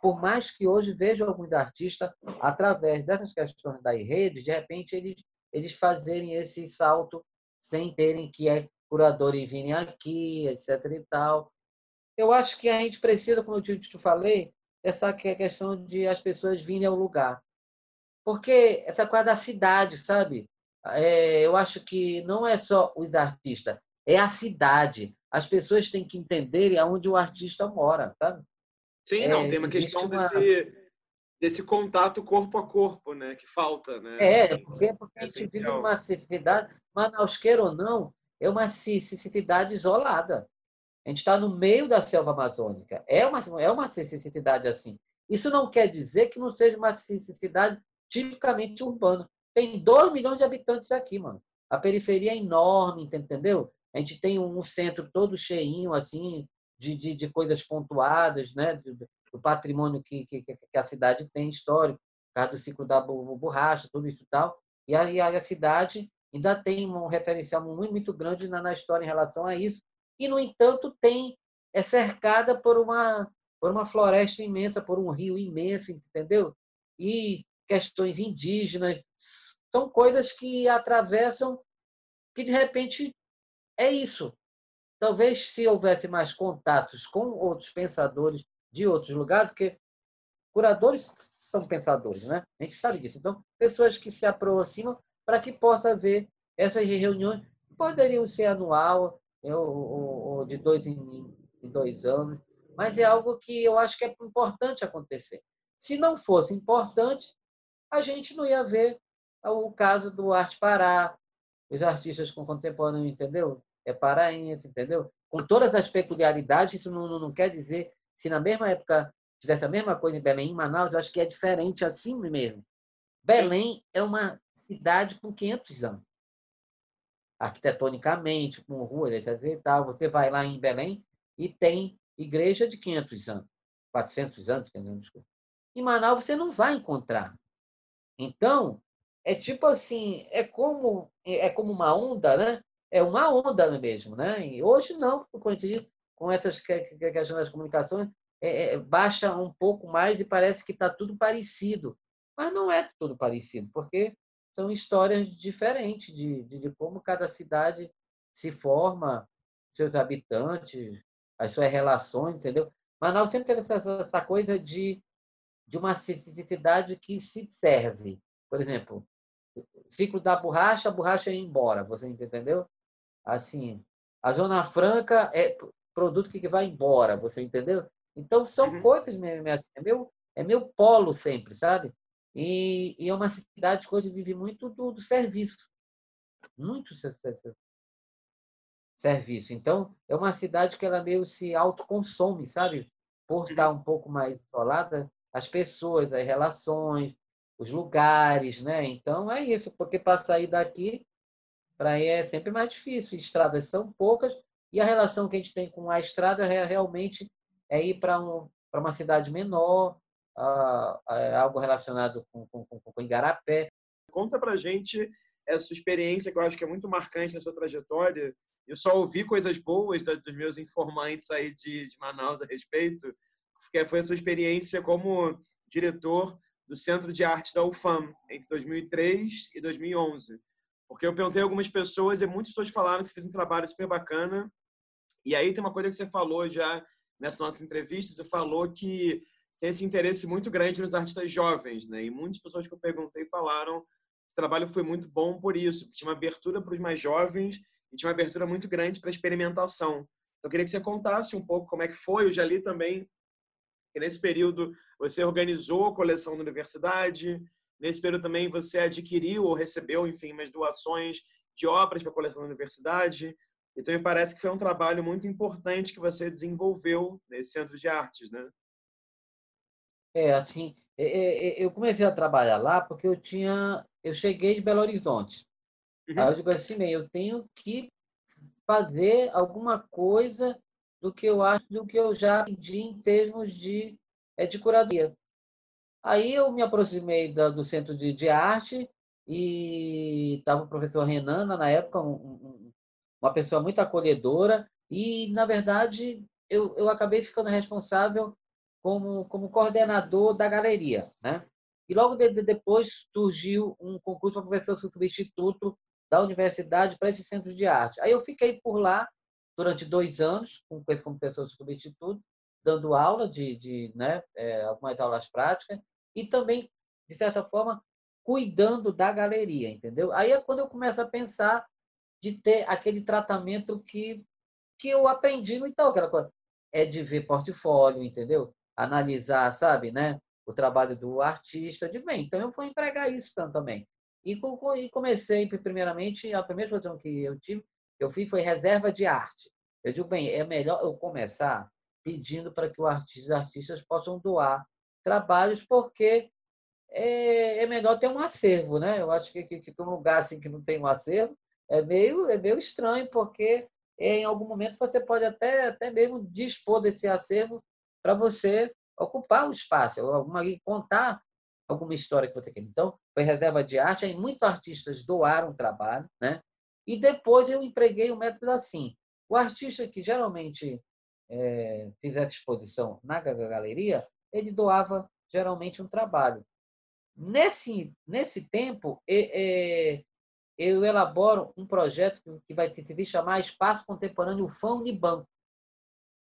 Speaker 2: Por mais que hoje veja alguns artistas, através dessas questões das redes, de repente eles, eles fazerem esse salto sem terem que é curador e virem aqui, etc. e tal. Eu acho que a gente precisa, como eu te, te falei, essa questão de as pessoas virem ao lugar. Porque essa coisa da cidade, sabe? É, eu acho que não é só os artistas, é a cidade. As pessoas têm que entender aonde o artista mora, sabe?
Speaker 1: Sim, não, é, tem uma questão uma... desse, desse contato corpo a corpo, né? Que falta, né?
Speaker 2: É, assim, porque, porque a gente vive numa cidade, Manaus, queira ou não, é uma cidade isolada. A gente está no meio da selva amazônica. É uma, é uma cidade assim. Isso não quer dizer que não seja uma cidade tipicamente urbana. Tem 2 milhões de habitantes aqui, mano. A periferia é enorme, entendeu? A gente tem um centro todo cheinho, assim, de, de, de coisas pontuadas, né? do patrimônio que, que, que, a cidade tem histórico, por causa do ciclo da borracha, tudo isso e tal. E a, e a cidade ainda tem um referencial muito, muito grande na, na história em relação a isso. E, no entanto, tem é cercada por uma, por uma floresta imensa, por um rio imenso, entendeu? E questões indígenas, são coisas que atravessam, que de repente é isso. Talvez se houvesse mais contatos com outros pensadores de outros lugares, porque curadores são pensadores, né? A gente sabe disso. Então, pessoas que se aproximam para que possa haver essas reuniões, poderiam ser anual ou, ou de dois em, em dois anos, mas é algo que eu acho que é importante acontecer. Se não fosse importante, a gente não ia ver o caso do Arte Pará, os artistas com contemporâneo, entendeu? é paraense, entendeu? Com todas as peculiaridades, isso não, não quer dizer, se na mesma época tivesse a mesma coisa em Belém, em Manaus, eu acho que é diferente assim mesmo. Belém é uma cidade com 500 anos. Arquitetonicamente, com ruas. E tal. Você vai lá em Belém e tem igreja de 500 anos, 400 anos, desculpa. Em Manaus você não vai encontrar. Então, é tipo assim, é como é como uma onda, né? é uma onda mesmo, né? E hoje não, com essas questões das comunicações, é, é, baixa um pouco mais e parece que está tudo parecido. Mas não é tudo parecido, porque são histórias diferentes de, de, de como cada cidade se forma, seus habitantes, as suas relações, entendeu? Manaus sempre teve essa, essa coisa de, de uma cidade que se serve. Por exemplo, ciclo da borracha, a borracha ia embora, você entendeu? Assim, a Zona Franca é produto que vai embora, você entendeu? Então, são uhum. coisas é meu, é meu polo sempre, sabe? E, e é uma cidade que hoje vive muito do, do serviço. Muito serviço. Então, é uma cidade que ela meio se autoconsome, sabe? Por estar uhum. um pouco mais isolada, as pessoas, as relações, os lugares, né? Então é isso, porque para sair daqui, para ir é sempre mais difícil. Estradas são poucas e a relação que a gente tem com a estrada é realmente é ir para um, uma cidade menor, uh, uh, algo relacionado com, com, com, com Igarapé.
Speaker 1: Conta para gente essa experiência que eu acho que é muito marcante na sua trajetória. Eu só ouvi coisas boas dos meus informantes aí de, de Manaus a respeito, que foi a sua experiência como diretor do Centro de Arte da UFAM entre 2003 e 2011. Porque eu perguntei a algumas pessoas e muitas pessoas falaram que você fez um trabalho super bacana. E aí tem uma coisa que você falou já nessa nossa entrevista, você falou que tem esse interesse muito grande nos artistas jovens, né? E muitas pessoas que eu perguntei falaram que o trabalho foi muito bom por isso, porque tinha uma abertura para os mais jovens e tinha uma abertura muito grande para experimentação. Então, eu queria que você contasse um pouco como é que foi. Eu já li também que nesse período você organizou a coleção da universidade, nesse período também você adquiriu ou recebeu, enfim, umas doações de obras para a coleção da universidade. Então, me parece que foi um trabalho muito importante que você desenvolveu nesse centro de artes, né?
Speaker 2: É, assim, é, é, é, eu comecei a trabalhar lá porque eu tinha, eu cheguei de Belo Horizonte. Uhum. Aí eu digo assim, eu tenho que fazer alguma coisa do que eu acho, do que eu já pedi em termos de, é, de curadoria. Aí eu me aproximei da, do Centro de, de Arte e estava o professor Renana, na época, um, um, uma pessoa muito acolhedora, e, na verdade, eu, eu acabei ficando responsável como, como coordenador da galeria. Né? E logo de, de depois surgiu um concurso para professor substituto da universidade para esse centro de arte. Aí eu fiquei por lá durante dois anos, com esse como professor substituto, dando aula de, de né, é, algumas aulas práticas e também, de certa forma, cuidando da galeria, entendeu? Aí é quando eu começo a pensar de ter aquele tratamento que, que eu aprendi no Itaú, aquela coisa, é de ver portfólio, entendeu? Analisar, sabe, né? O trabalho do artista, de bem, então eu vou empregar isso também. E, comecei, primeiramente, a primeira exposição que eu tive eu fiz foi reserva de arte. Eu digo, bem, é melhor eu começar pedindo para que artista, os artistas possam doar trabalhos, porque é, é, melhor ter um acervo, né? Eu acho que, que, que um lugar assim que não tem um acervo é meio, é meio estranho, porque em algum momento você pode até, até mesmo dispor desse acervo para você ocupar o espaço, alguma, contar alguma história que você quer. Então, foi reserva de arte, aí muitos artistas doaram trabalho, né? E depois eu empreguei o método assim. O artista que geralmente é, fizesse exposição na galeria, ele doava geralmente um trabalho. Nesse, nesse tempo, é, eu elaboro um projeto que vai se chamar Espaço Contemporâneo FAM Unibanco.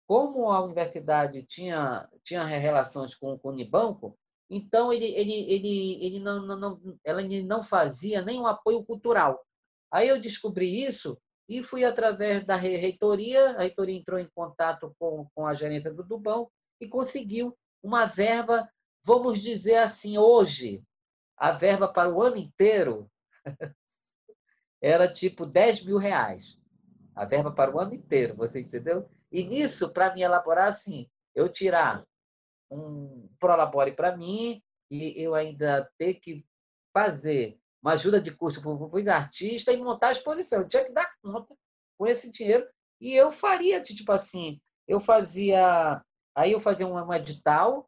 Speaker 2: Como a universidade tinha, tinha relações com, com o Unibanco, então ele, ele, ele, ele, não, não, não, ela não fazia nenhum apoio cultural. Aí eu descobri isso e fui através da reitoria, a reitoria entrou em contato com, com a gerência do Dubão e conseguiu uma verba, vamos dizer assim, hoje, a verba para o ano inteiro [laughs] era tipo 10 mil reais. A verba para o ano inteiro, você entendeu? E nisso, para me elaborar assim, eu tirar um prolabore para mim e eu ainda ter que fazer uma ajuda de custo para os artistas e montar a exposição. Eu tinha que dar conta com esse dinheiro e eu faria, tipo assim, eu fazia, aí eu fazia um, edital,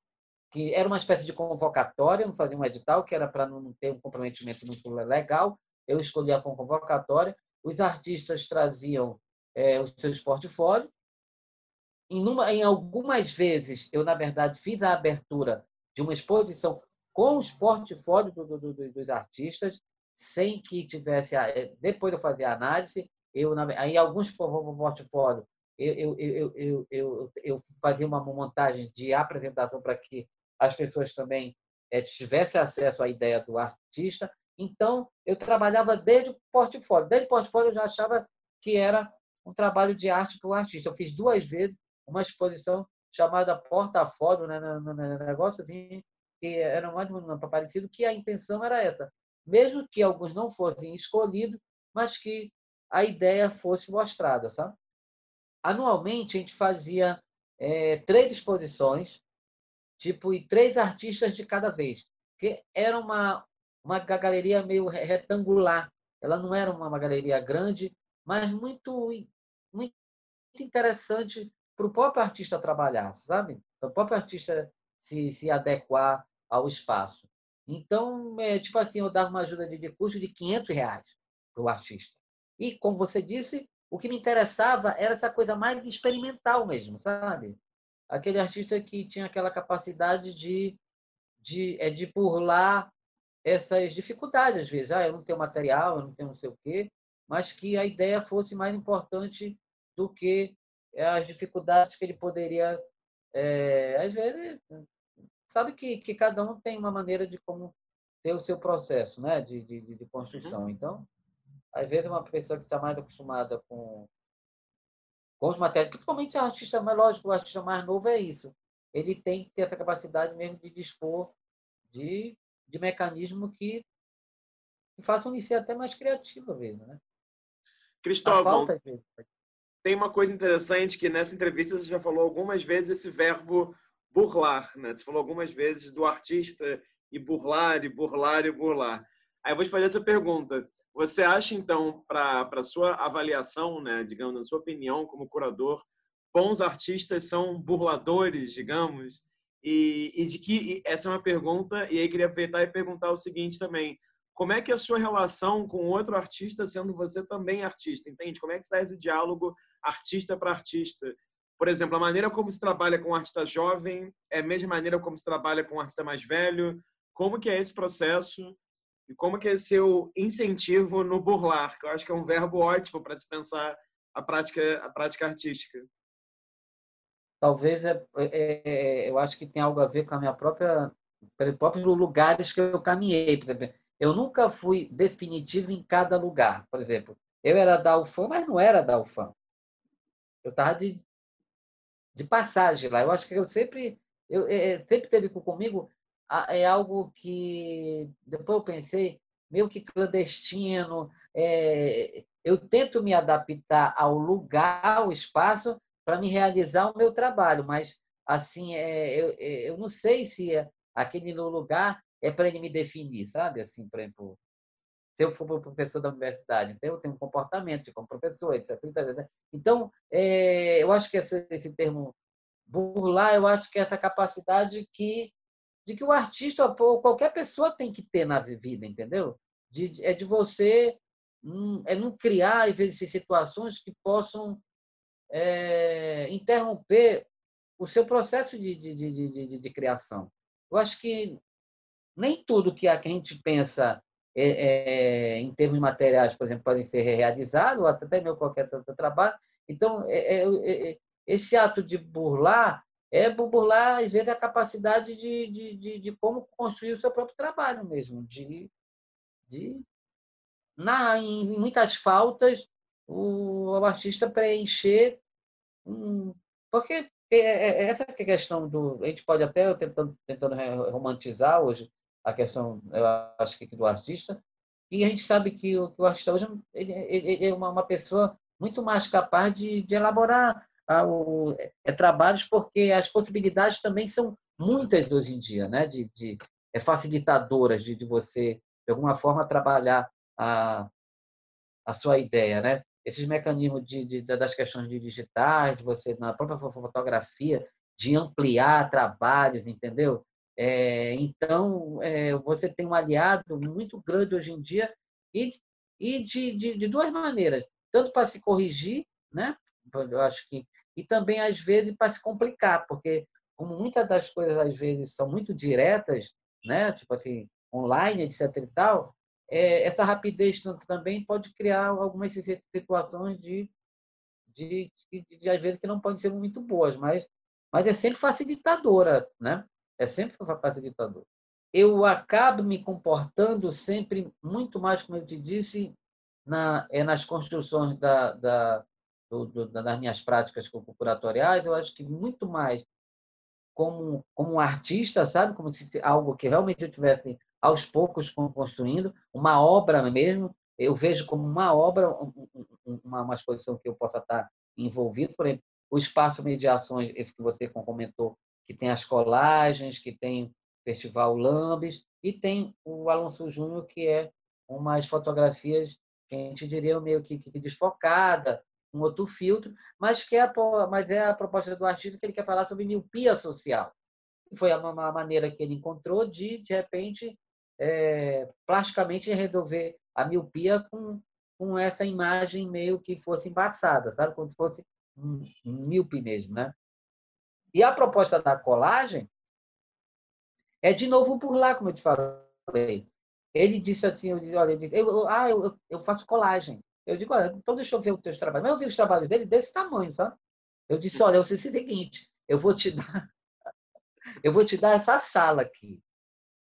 Speaker 2: que era uma espécie de convocatória, eu fazia um edital que era para não ter um comprometimento muito legal, eu escolhia a convocatória, os artistas traziam é, os seus portfólios, em, em algumas vezes, eu, na verdade, fiz a abertura de uma exposição com os portfólios do, do, do, dos artistas, sem que tivesse. Eh, depois eu fazia a análise, eu, aí alguns portfólios, eu, eu, eu, eu, eu fazia uma montagem de apresentação para que as pessoas também é, tivessem acesso à ideia do artista. Então, eu trabalhava desde o portfólio. Desde o portfólio, eu já achava que era um trabalho de arte para o artista. Eu fiz duas vezes uma exposição chamada Portafólio, né, no, assim, que era mais parecido, que a intenção era essa. Mesmo que alguns não fossem escolhidos, mas que a ideia fosse mostrada, sabe? Anualmente, a gente fazia é, três exposições, tipo, e três artistas de cada vez. que era uma, uma galeria meio retangular. Ela não era uma galeria grande, mas muito, muito interessante para o próprio artista trabalhar, sabe? Para o próprio artista se, se adequar ao espaço. Então, é, tipo assim, eu dava uma ajuda de, de custo de 500 reais para o artista. E, como você disse, o que me interessava era essa coisa mais experimental mesmo, sabe? Aquele artista que tinha aquela capacidade de, de, é, de burlar essas dificuldades, às vezes. Ah, eu não tenho material, eu não tenho não sei o quê, mas que a ideia fosse mais importante do que as dificuldades que ele poderia. É, às vezes, sabe que, que cada um tem uma maneira de como ter o seu processo né, de, de, de construção. Uhum. Então, às vezes, uma pessoa que está mais acostumada com, com os materiais, principalmente o artista mais lógico, o artista mais novo é isso. Ele tem que ter essa capacidade mesmo de dispor de, de mecanismo que, que façam ele ser até mais criativo, às vezes. Né?
Speaker 1: Cristóvão, de... tem uma coisa interessante que nessa entrevista você já falou algumas vezes esse verbo burlar, né? Você falou algumas vezes do artista e burlar, e burlar, e burlar. Aí eu vou te fazer essa pergunta. Você acha, então, para sua avaliação, né, digamos, na sua opinião como curador, bons artistas são burladores, digamos? E, e de que e essa é uma pergunta, e aí queria aproveitar e perguntar o seguinte também: como é que é a sua relação com outro artista, sendo você também artista, entende? Como é que está esse diálogo artista para artista? Por exemplo, a maneira como se trabalha com um artista jovem é a mesma maneira como se trabalha com um artista mais velho? Como que é esse processo? E como que é seu incentivo no burlar? Que eu acho que é um verbo ótimo para se pensar a prática, a prática artística.
Speaker 2: Talvez é, é, é, eu acho que tem algo a ver com a minha própria próprios lugares que eu caminhei. Por exemplo, eu nunca fui definitivo em cada lugar. Por exemplo, eu era da UFAM, mas não era da UFAM. Eu estava de, de passagem lá. Eu acho que eu sempre, eu, é, sempre teve comigo é algo que depois eu pensei meio que clandestino. É, eu tento me adaptar ao lugar, ao espaço, para me realizar o meu trabalho, mas assim é, eu, é, eu não sei se aquele lugar é para ele me definir, sabe? Assim, por exemplo, se eu for professor da universidade, então eu tenho um comportamento como professor, etc. Então, é, eu acho que esse, esse termo burlar, eu acho que é essa capacidade que de que o artista ou qualquer pessoa tem que ter na vida, entendeu? De, é de você hum, é não criar vezes situações que possam é, interromper o seu processo de, de, de, de, de criação. Eu acho que nem tudo que a gente pensa é, é, em termos materiais, por exemplo, podem ser realizados, ou até mesmo qualquer trabalho. Então, é, é, é, esse ato de burlar é burlar, às vezes, a capacidade de, de, de, de como construir o seu próprio trabalho mesmo, de, de na, em muitas faltas, o, o artista preencher. Porque essa questão do. A gente pode até, tentando, tentando romantizar hoje, a questão, eu acho que do artista, e a gente sabe que o, que o artista hoje ele, ele é uma, uma pessoa muito mais capaz de, de elaborar a, o, é, trabalhos, porque as possibilidades também são muitas hoje em dia, né? de, de é facilitadoras de, de você, de alguma forma, trabalhar a, a sua ideia. Né? Esses mecanismos de, de, das questões de digitais, de você, na própria fotografia, de ampliar trabalhos, entendeu? É, então, é, você tem um aliado muito grande hoje em dia e, e de, de, de duas maneiras. Tanto para se corrigir, né? eu acho que e também às vezes para se complicar, porque como muitas das coisas às vezes são muito diretas, né, tipo assim, online, etc e tal, é, essa rapidez também pode criar algumas situações de, de, de, de, às vezes que não podem ser muito boas, mas mas é sempre facilitadora, né? É sempre facilitador. Eu acabo me comportando sempre muito mais, como eu te disse, na, é nas construções da, da, do, do, das minhas práticas curatoriais, eu acho que muito mais como, como um artista, sabe? Como se algo que realmente eu tivesse aos poucos construindo, uma obra mesmo, eu vejo como uma obra, uma, uma exposição que eu possa estar envolvido, por exemplo, o espaço mediações, esse que você comentou, que tem as colagens, que tem Festival Lambes, e tem o Alonso Júnior, que é umas fotografias que a gente diria meio que, desfocada, um outro filtro, mas que é a, mas é a proposta do artista que ele quer falar sobre miopia social. Foi a, uma maneira que ele encontrou de, de repente, é, plasticamente resolver a miopia com, com essa imagem meio que fosse embaçada, sabe? Como se fosse um míope mesmo, né? E a proposta da colagem é de novo por lá, como eu te falei. Ele disse assim, eu disse, olha, disse, eu, ah, eu, eu faço colagem. Eu digo, olha, então deixa eu ver os teus trabalhos. Mas eu vi os trabalhos dele desse tamanho, sabe? Eu disse, olha, eu sei o seguinte, eu vou te dar, [laughs] eu vou te dar essa sala aqui.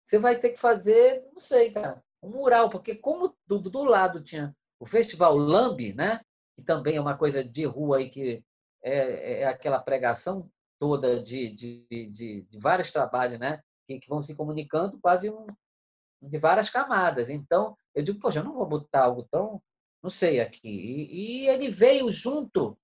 Speaker 2: Você vai ter que fazer, não sei, cara, um mural, porque como do, do lado tinha o Festival Lambi, né? Que também é uma coisa de rua aí que é, é aquela pregação toda de, de, de, de vários trabalhos, né? Que, que, vão se comunicando quase um, de várias camadas. Então, eu digo, poxa, eu não vou botar algo tão não sei aqui. E, e ele veio junto,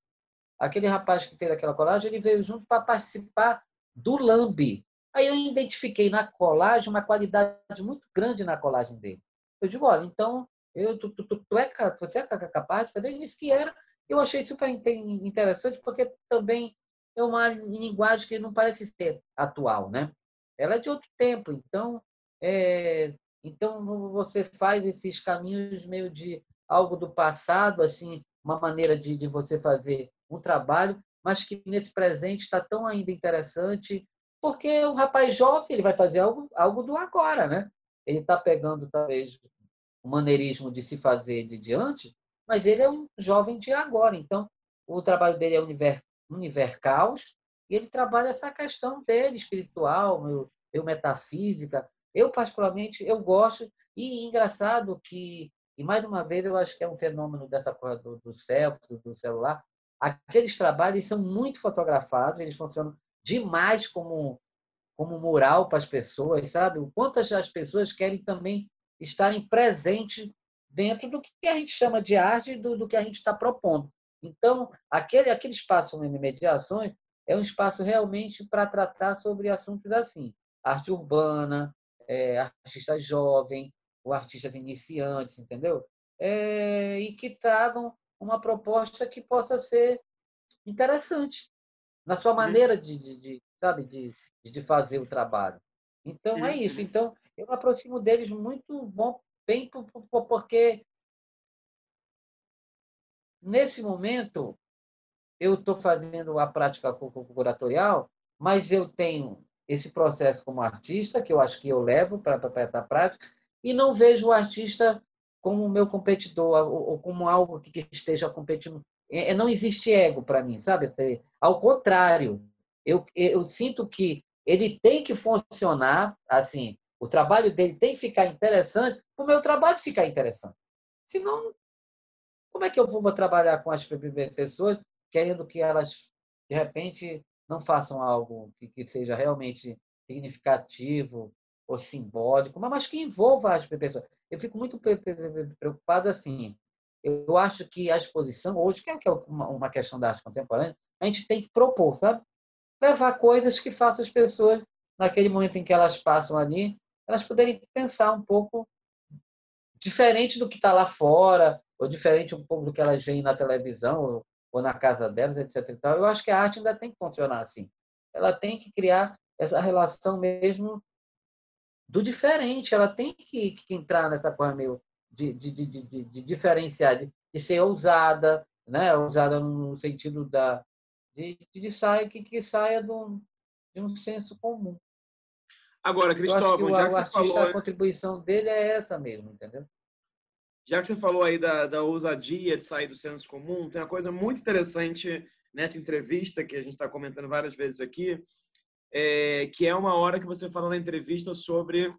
Speaker 2: aquele rapaz que fez aquela colagem, ele veio junto para participar do Lambi. Aí eu identifiquei na colagem uma qualidade muito grande na colagem dele. Eu digo, olha, então, eu, tu, tu, tu, tu é, você é capaz de fazer? Ele disse que era. Eu achei super interessante, porque também é uma linguagem que não parece ser atual, né? Ela é de outro tempo, então, é, então você faz esses caminhos meio de algo do passado, assim, uma maneira de, de você fazer um trabalho, mas que nesse presente está tão ainda interessante, porque o rapaz jovem ele vai fazer algo, algo do agora, né? Ele está pegando talvez o maneirismo de se fazer de diante, mas ele é um jovem de agora. Então, o trabalho dele é univer, univercaus e ele trabalha essa questão dele espiritual, meu, meu metafísica. Eu particularmente eu gosto e engraçado que e, mais uma vez, eu acho que é um fenômeno dessa coisa do, do selfie, do celular. Aqueles trabalhos são muito fotografados, eles funcionam demais como, como mural para as pessoas, sabe? O quanto as pessoas querem também estarem presentes dentro do que a gente chama de arte do, do que a gente está propondo. Então, aquele, aquele espaço em mediações é um espaço realmente para tratar sobre assuntos assim, arte urbana, é, artista jovem, o artista iniciante, entendeu? É, e que tragam uma proposta que possa ser interessante na sua uhum. maneira de, de, de sabe, de, de fazer o trabalho. Então é isso. Uhum. Então eu me aproximo deles muito bom, bem porque nesse momento eu estou fazendo a prática curatorial, mas eu tenho esse processo como artista que eu acho que eu levo para a prática e não vejo o artista como meu competidor ou, como algo que esteja competindo. É, é, não existe ego para mim, sabe? Ao contrário, eu, eu sinto que ele tem que funcionar assim, o trabalho dele tem que ficar interessante, o meu trabalho ficar interessante. Senão, como é que eu vou trabalhar com as pessoas querendo que elas, de repente, não façam algo que, que seja realmente significativo, ou simbólico, mas que envolva as pessoas. Eu fico muito preocupado assim. Eu acho que a exposição hoje, que é, é uma questão da arte contemporânea, a gente tem que propor, sabe? Levar coisas que façam as pessoas, naquele momento em que elas passam ali, elas poderem pensar um pouco diferente do que está lá fora, ou diferente um pouco do que elas veem na televisão, ou, na casa delas, etc. Eu acho que a arte ainda tem que funcionar assim. Ela tem que criar essa relação mesmo do diferente. Ela tem que, que entrar nessa coisa meio de, de, de, de, de diferenciar, de, de, ser ousada, né? ousada no sentido da, de, de sair, que, que saia do, de um senso comum.
Speaker 1: Agora, Cristóvão, já que você falou.
Speaker 2: A contribuição dele é essa mesmo, entendeu?
Speaker 1: Já que você falou aí da, da ousadia de sair do senso comum, tem uma coisa muito interessante nessa entrevista que a gente está comentando várias vezes aqui, é, que é uma hora que você fala na entrevista sobre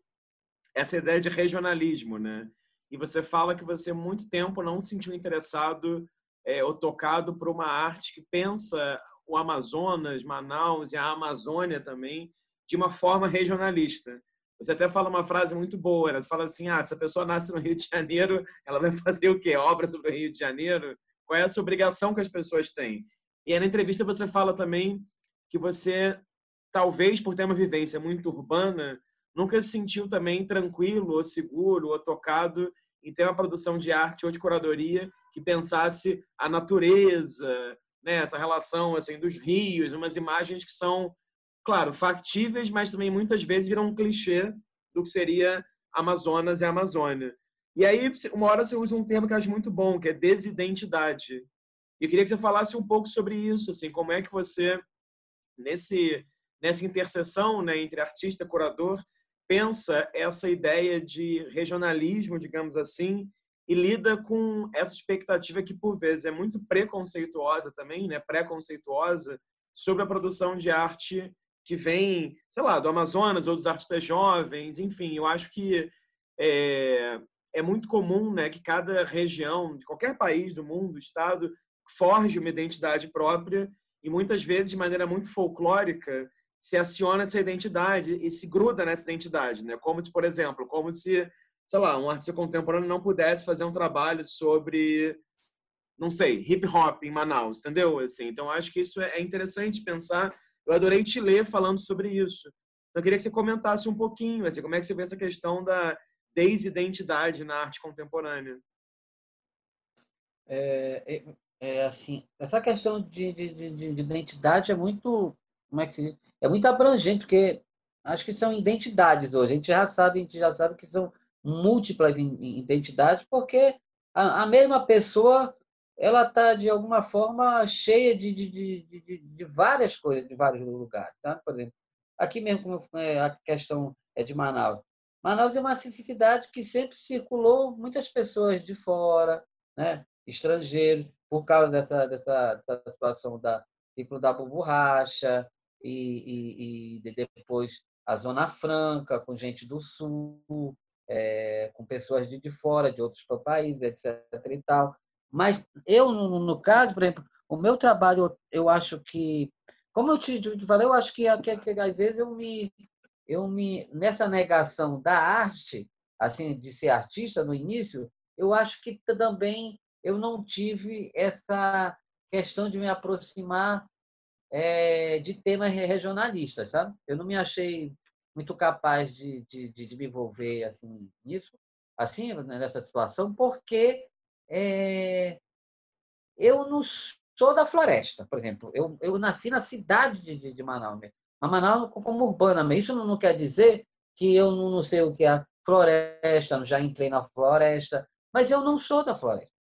Speaker 1: essa ideia de regionalismo, né? E você fala que você muito tempo não se sentiu interessado é, ou tocado por uma arte que pensa o Amazonas, Manaus e a Amazônia também de uma forma regionalista. Você até fala uma frase muito boa, né? você fala assim, ah, se a pessoa nasce no Rio de Janeiro, ela vai fazer o quê? Obra sobre o Rio de Janeiro? Qual é essa obrigação que as pessoas têm? E aí, na entrevista você fala também que você talvez por ter uma vivência muito urbana, nunca se sentiu também tranquilo ou seguro ou tocado em ter uma produção de arte ou de curadoria que pensasse a natureza, né, essa relação assim dos rios, umas imagens que são, claro, factíveis, mas também muitas vezes viram um clichê do que seria Amazonas e Amazônia. E aí, uma hora você usa um termo que eu acho muito bom, que é desidentidade. E eu queria que você falasse um pouco sobre isso, assim, como é que você, nesse, nessa interseção né, entre artista e curador, pensa essa ideia de regionalismo, digamos assim, e lida com essa expectativa que, por vezes, é muito preconceituosa também, né, preconceituosa, sobre a produção de arte que vem, sei lá, do Amazonas ou dos artistas jovens, enfim, eu acho que é, é muito comum né, que cada região, de qualquer país do mundo, estado, forge uma identidade própria e muitas vezes, de maneira muito folclórica, se aciona essa identidade e se gruda nessa identidade, né? Como se, por exemplo, como se, sei lá, um artista contemporâneo não pudesse fazer um trabalho sobre, não sei, hip hop em Manaus, entendeu? Assim, então acho que isso é interessante pensar eu adorei te ler falando sobre isso. Então, eu queria que você comentasse um pouquinho, assim, como é que você vê essa questão da desidentidade na arte contemporânea.
Speaker 2: É, é, é assim, essa questão de, de, de, de, identidade é muito, como é que é muito abrangente, porque acho que são identidades hoje. A gente já sabe, a gente já sabe que são múltiplas identidades, porque a, a mesma pessoa ela está, de alguma forma, cheia de, de, de, de, várias coisas, de vários lugares. Tá? Por exemplo, aqui mesmo, é, a questão é de Manaus. Manaus é uma cidade que sempre circulou muitas pessoas de fora, né? estrangeiros, por causa dessa, dessa, dessa situação da ciclo da borracha e, e, e, depois a Zona Franca, com gente do Sul, é, com pessoas de, de fora, de outros países, etc. E tal. Mas eu, no, no caso, por exemplo, o meu trabalho, eu acho que, como eu te, te falei, eu acho que, que, que, às vezes eu me, eu me, nessa negação da arte, assim, de ser artista no início, eu acho que também eu não tive essa questão de me aproximar é, de temas regionalistas, sabe? Eu não me achei muito capaz de, de, de me envolver assim nisso, assim nessa situação, porque é, eu não sou da floresta, por exemplo. Eu, eu nasci na cidade de, de Manaus, mas Manaus como urbana. Mas isso não, não quer dizer que eu não, não sei o que é floresta, já entrei na floresta, mas eu não sou da floresta.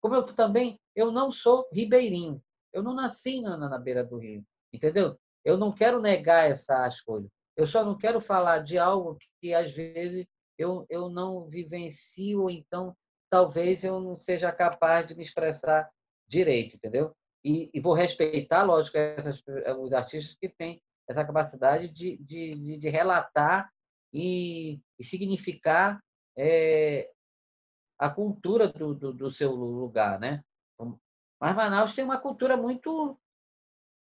Speaker 2: Como eu também, eu não sou ribeirinho. Eu não nasci na, na beira do rio, entendeu? Eu não quero negar essas coisas. Eu só não quero falar de algo que, às vezes, eu, eu não vivencio, ou então talvez eu não seja capaz de me expressar direito, entendeu? E, e vou respeitar, lógico, essas, os artistas que têm essa capacidade de, de, de relatar e, e significar é, a cultura do, do, do, seu lugar, né? Mas Manaus tem uma cultura muito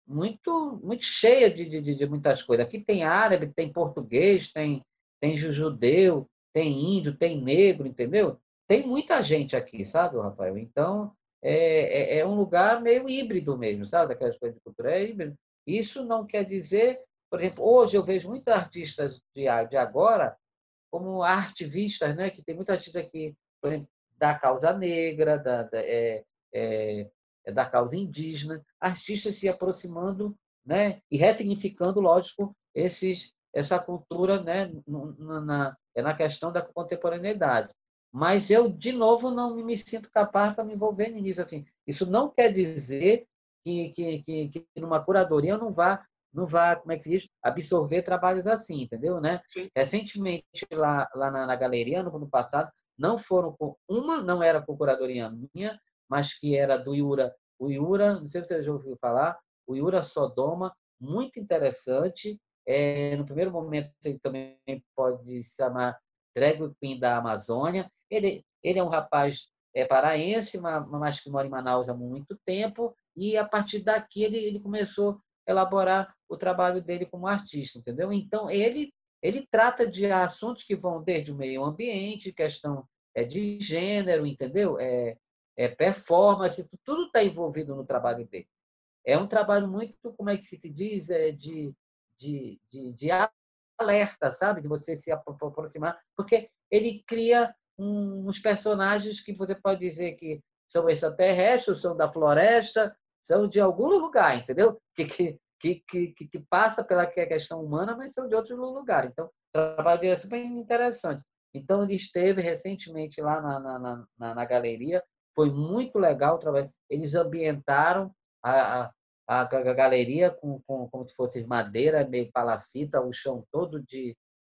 Speaker 2: muito muito cheia de, de, de muitas coisas. Aqui tem árabe, tem português, tem tem judeu, tem índio, tem negro, entendeu? Tem muita gente aqui, sabe, Rafael? Então, é, é, é, um lugar meio híbrido mesmo, sabe? Daquelas coisas de cultura é híbrido. Isso não quer dizer, por exemplo, hoje eu vejo muitos artistas de, de agora como artivistas, né? Que tem muita artista aqui, por exemplo, da causa negra, da, da, é, é, é, da causa indígena, artistas se aproximando, né? E ressignificando, lógico, esses, essa cultura, né? Na, na, é na questão da contemporaneidade. Mas eu, de novo, não me sinto capaz para me envolver nisso. Assim, isso não quer dizer que, que, que, que numa curadoria eu não vá, não vá, como é que diz, absorver trabalhos assim, entendeu? Né? Recentemente, lá, lá na, na galeria, no ano passado, não foram com. Uma não era com curadoria minha, mas que era do Iura. O Iura, não sei se você já ouviu falar, o Iura Sodoma, muito interessante. É, no primeiro momento, ele também pode se chamar drag queen da Amazônia. Ele, ele é um rapaz é, paraense, mas que mora em Manaus há muito tempo, e a partir daqui ele, ele começou a elaborar o trabalho dele como artista, entendeu? Então, ele, ele trata de assuntos que vão desde o meio ambiente, questão é, de gênero, entendeu? É, é performance, tudo está envolvido no trabalho dele. É um trabalho muito, como é que se diz, é de, de, de, de alerta, sabe? De você se aproximar, porque ele cria uns personagens que você pode dizer que são extraterrestres, são da floresta, são de algum lugar, entendeu? [laughs] Que, que, que, que, que passa pela questão humana, mas são de outro lugar. Então, o trabalho dele é super interessante. Então, ele esteve recentemente lá na, na, na, na galeria, foi muito legal o trabalho. Eles ambientaram a, a, a galeria com, com, como se fosse madeira, meio palafita, o chão todo de,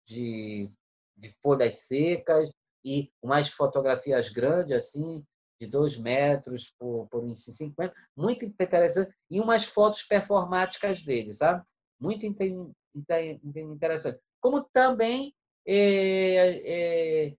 Speaker 2: de, de folhas secas e umas fotografias grandes, assim, de dois metros por, por 1,50, muito interessante, e umas fotos performáticas dele, sabe? Muito interessante. Como também é, é,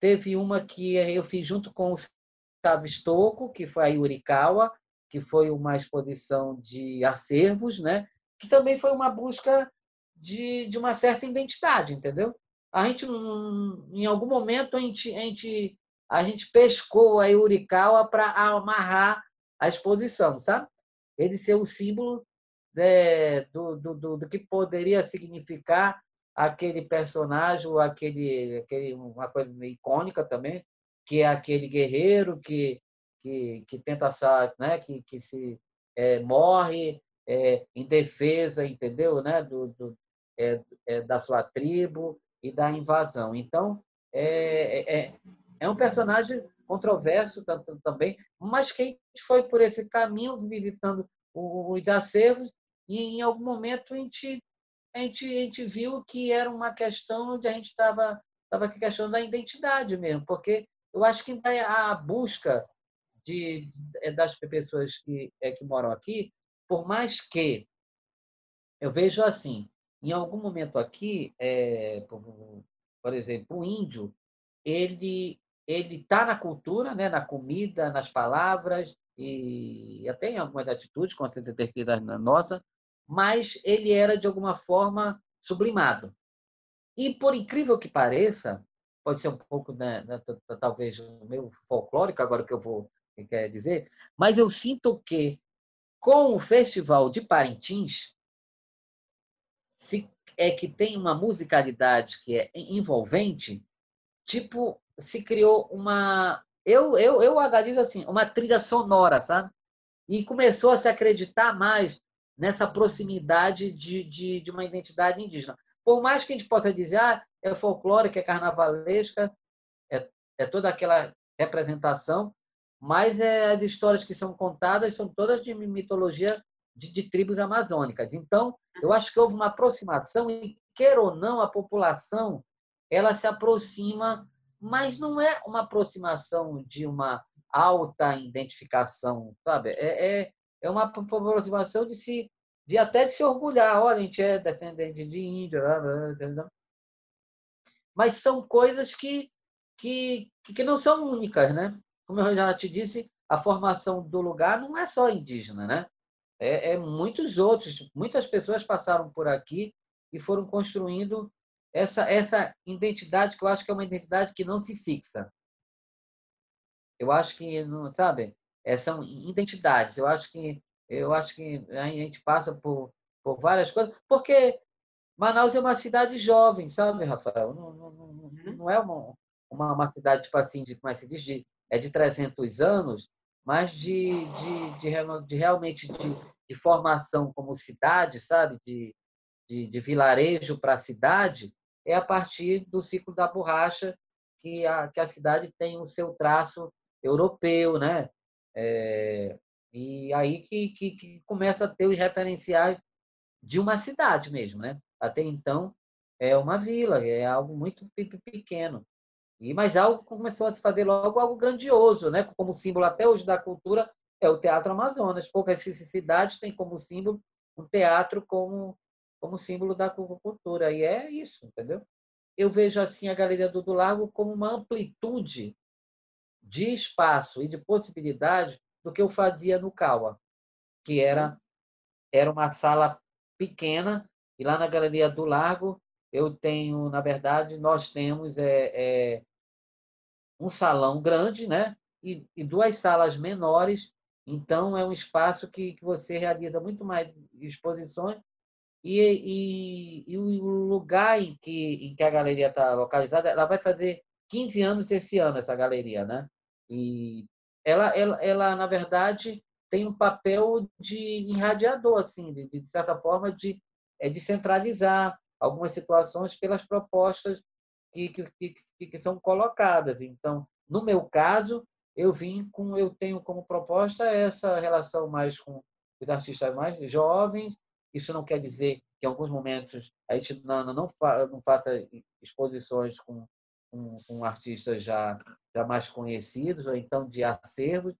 Speaker 2: teve uma que eu fiz junto com o Gustavo que foi a Yurikawa, que foi uma exposição de acervos, né? que também foi uma busca de, de uma certa identidade, entendeu? A gente, em algum momento, a gente, a gente a gente pescou a Eurikawa para amarrar a exposição, sabe? Ele ser o símbolo né, do, do, do, do, que poderia significar aquele personagem, aquele, aquele, uma coisa icônica também, que é aquele guerreiro que, que, que tenta, né, que, que se é, morre é, em defesa, entendeu, né, do, do é, é da sua tribo e da invasão. Então, é, é, é um personagem controverso também, mas que foi por esse caminho visitando os acervos e em algum momento a gente, a gente, a gente viu que era uma questão de a gente estava estava aqui questão da identidade mesmo, porque eu acho que a busca de, é, das pessoas que, é, que moram aqui, por mais que eu vejo assim, em algum momento aqui, é, por, por exemplo, o índio, ele ele está na cultura, né, na comida, nas palavras e até em algumas atitudes, com certeza na nossa, mas ele era de alguma forma sublimado. E por incrível que pareça, pode ser um pouco, né, né talvez meu folclórico agora que eu vou quer dizer, mas eu sinto que com o Festival de Parintins se, é que tem uma musicalidade que é envolvente, tipo se criou uma. Eu, eu, eu analiso assim, uma trilha sonora, sabe? E começou a se acreditar mais nessa proximidade de, de, de uma identidade indígena. Por mais que a gente possa dizer, ah, é folclórica, é carnavalesca, é, é toda aquela representação, mas é, as histórias que são contadas são todas de mitologia de, de, tribos amazônicas. Então, eu acho que houve uma aproximação e, quer ou não, a população ela se aproxima mas não é uma aproximação de uma alta identificação, sabe? É, é, é uma aproximação de se de até de se orgulhar, olha, a gente é descendente de índio, mas são coisas que, que, que não são únicas, né? Como eu já te disse, a formação do lugar não é só indígena, né? É, é muitos outros, muitas pessoas passaram por aqui e foram construindo essa, essa identidade que eu acho que é uma identidade que não se fixa. Eu acho que, não, sabe, é, são identidades. Eu acho que eu acho que a gente passa por, por várias coisas, porque Manaus é uma cidade jovem, sabe, Rafael? Não, não, não, uhum. não é uma, uma, uma, cidade, tipo assim, de, como é que se diz, de, é de 300 anos, mas de, de, de, de realmente de, de formação como cidade, sabe? De, de, de vilarejo para cidade, é a partir do ciclo da borracha que a, que a cidade tem o seu traço europeu, né? É, e aí que, que, que, começa a ter os referenciais de uma cidade mesmo, né? Até então é uma vila, é algo muito pequeno. E mas algo começou a se fazer logo algo grandioso, né? Como símbolo até hoje da cultura é o Teatro Amazonas. Poucas cidades têm como símbolo um teatro como como símbolo da cultura. E é isso, entendeu? Eu vejo assim a Galeria do, Largo como uma amplitude de espaço e de possibilidade do que eu fazia no Cauã, que era, era uma sala pequena, e lá na Galeria do Largo eu tenho, na verdade, nós temos é, é um salão grande, né? E, e, duas salas menores. Então, é um espaço que, que você realiza muito mais exposições E, e, e, o lugar em que, em que a galeria está localizada, ela vai fazer 15 anos esse ano, essa galeria, né? E ela, ela, ela na verdade, tem um papel de irradiador, assim, de, de certa forma, de, é, de centralizar algumas situações pelas propostas que, que, que, que são colocadas. Então, no meu caso, eu vim com, eu tenho como proposta essa relação mais com os artistas mais jovens. Isso não quer dizer que em alguns momentos a gente não, não, não faça exposições com, com, com, artistas já, já mais conhecidos, ou então de acervos.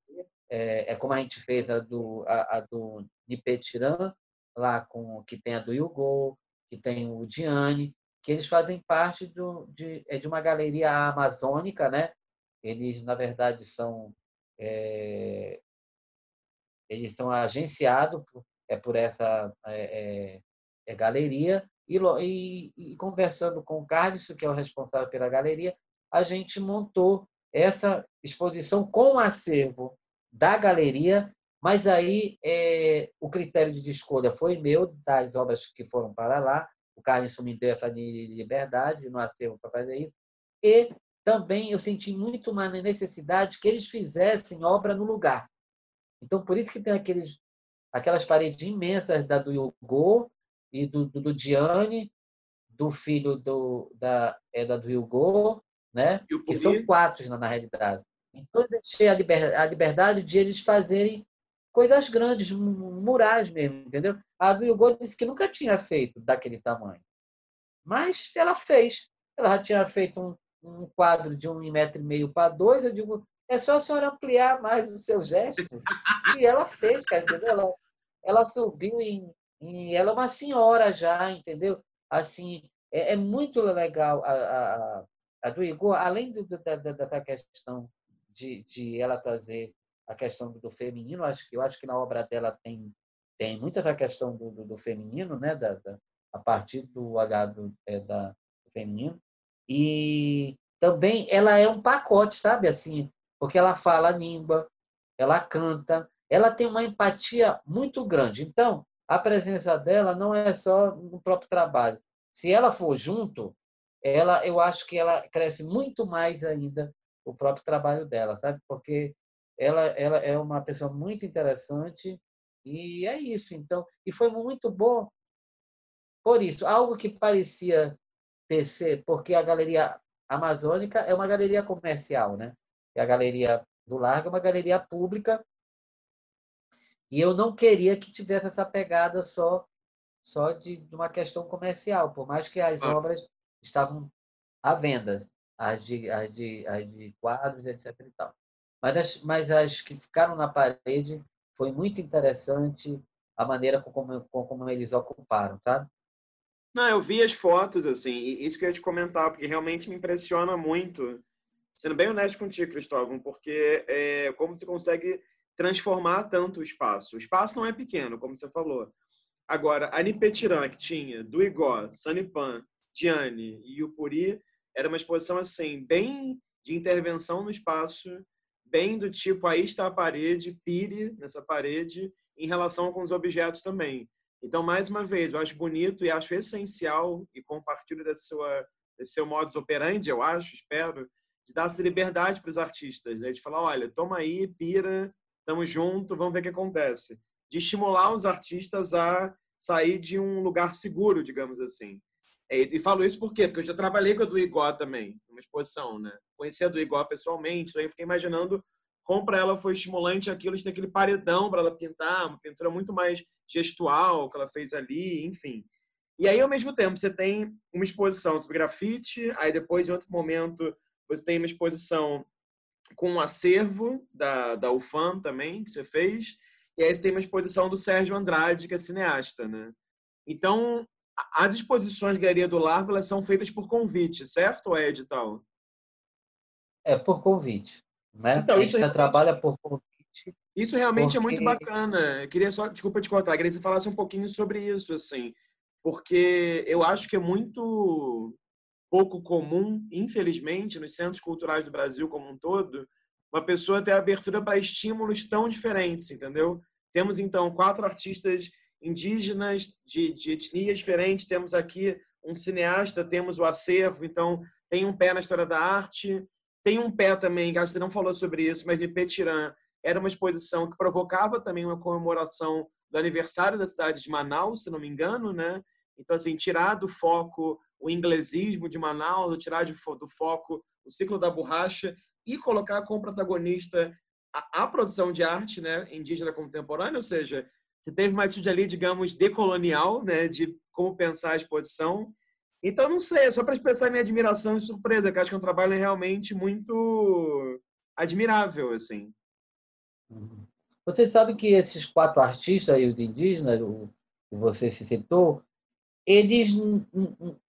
Speaker 2: É, é como a gente fez a do, a, a do Nipetiran, lá com que tem a do Yugo, que tem o Diane, que eles fazem parte do, de, é de uma galeria amazônica, né? Eles, na verdade, são é, eles são agenciados por, é, por essa é, é, é galeria e, e, e, conversando com o Carlos, que é o responsável pela galeria, a gente montou essa exposição com o acervo da galeria, mas aí é, o critério de escolha foi meu, das obras que foram para lá, o Carlos me deu essa liberdade no acervo para fazer isso, e também eu senti muito uma necessidade que eles fizessem obra no lugar. Então, por isso que tem aqueles, aquelas paredes imensas da do Hugo e do, do, do Diane, do filho do, da, é da do Hugo, né? que são quatro na, na realidade. Então, eu deixei a liberdade, a liberdade de eles fazerem coisas grandes, murais mesmo, entendeu? A Hugo disse que nunca tinha feito daquele tamanho. Mas ela fez. Ela já tinha feito um, um quadro de um metro e meio para dois. Eu digo, é só a senhora ampliar mais o seu gesto. E ela fez, cara, entendeu? Ela, ela subiu em, em, Ela é uma senhora já, entendeu? Assim, é, é muito legal a, a, a, do Igor, além do, da, da, questão de, de ela trazer a questão do, feminino, acho que eu acho que na obra dela tem tem muito essa questão do, do, do feminino, né, da, da, a partir do H do, é, da, do feminino, e também ela é um pacote, sabe, assim, porque ela fala a ela canta, ela tem uma empatia muito grande. Então, a presença dela não é só no próprio trabalho. Se ela for junto, ela, eu acho que ela cresce muito mais ainda o próprio trabalho dela, sabe? Porque ela, ela é uma pessoa muito interessante e é isso. Então, e foi muito bom por isso, algo que parecia ter porque a galeria amazônica é uma galeria comercial, né? É a galeria do Largo, é uma galeria pública. E eu não queria que tivesse essa pegada só só de, de uma questão comercial, por mais que as ah. obras estavam à venda, as de, as de, as de quadros, etc. E tal. Mas, as, mas as que ficaram na parede foi muito interessante a maneira como, como eles ocuparam, sabe?
Speaker 1: Não, eu vi as fotos, assim, e isso que eu ia te comentar, porque realmente me impressiona muito sendo bem honesto contigo, Cristóvão, porque é, como você consegue transformar tanto o espaço. O espaço não é pequeno, como você falou. Agora, a Nipetiran, que tinha do Igó, Sanipan, Diane e Upuri, era uma exposição assim, bem de intervenção no espaço, bem do tipo, aí está a parede, pire nessa parede, em relação com os objetos também. Então, mais uma vez, eu acho bonito e acho essencial, e compartilho desse seu, desse seu modus operandi, eu acho, espero, de dar essa liberdade para os artistas, né? de falar, olha, toma aí, pira, estamos junto, vamos ver o que acontece. De estimular os artistas a sair de um lugar seguro, digamos assim. E, falo isso por quê? Porque eu já trabalhei com a do Igó também, numa exposição, né? Conheci a do Igó pessoalmente, então eu fiquei imaginando como para ela foi estimulante aquilo de ter aquele paredão para ela pintar, uma pintura muito mais gestual que ela fez ali, enfim. E aí, ao mesmo tempo, você tem uma exposição sobre grafite, aí depois, em outro momento, você tem uma exposição com um acervo da, da UFAM também, que você fez. E aí você tem uma exposição do Sérgio Andrade, que é cineasta, né? Então, as exposições Galeria do Largo, elas são feitas por convite, certo ou é edital?
Speaker 2: É por convite, né? Então, a gente realmente... trabalha por convite.
Speaker 1: Isso realmente porque... é muito bacana. Eu queria só, desculpa te cortar, queria que você falasse um pouquinho sobre isso, assim, porque eu acho que é muito pouco comum, infelizmente, nos centros culturais do Brasil como um todo, uma pessoa ter abertura para estímulos tão diferentes, entendeu? Temos então quatro artistas indígenas de, de etnias diferentes. Temos aqui um cineasta, temos o acervo, então tem um pé na história da arte, tem um pé também, que você não falou sobre isso, mas de Petirã era uma exposição que provocava também uma comemoração do aniversário da cidade de Manaus, se não me engano, né? Então, assim, tirar do foco o inglesismo de Manaus, tirar do foco o ciclo da borracha e colocar como protagonista a, a produção de arte né, indígena contemporânea, ou seja, você teve uma atitude ali, digamos, decolonial, né, de como pensar a exposição. Então, não sei, é só para expressar minha admiração e surpresa, que acho que é um trabalho realmente muito admirável, assim.
Speaker 2: Uhum. Você sabe que esses quatro artistas aí, os indígenas, o que você se citou, eles,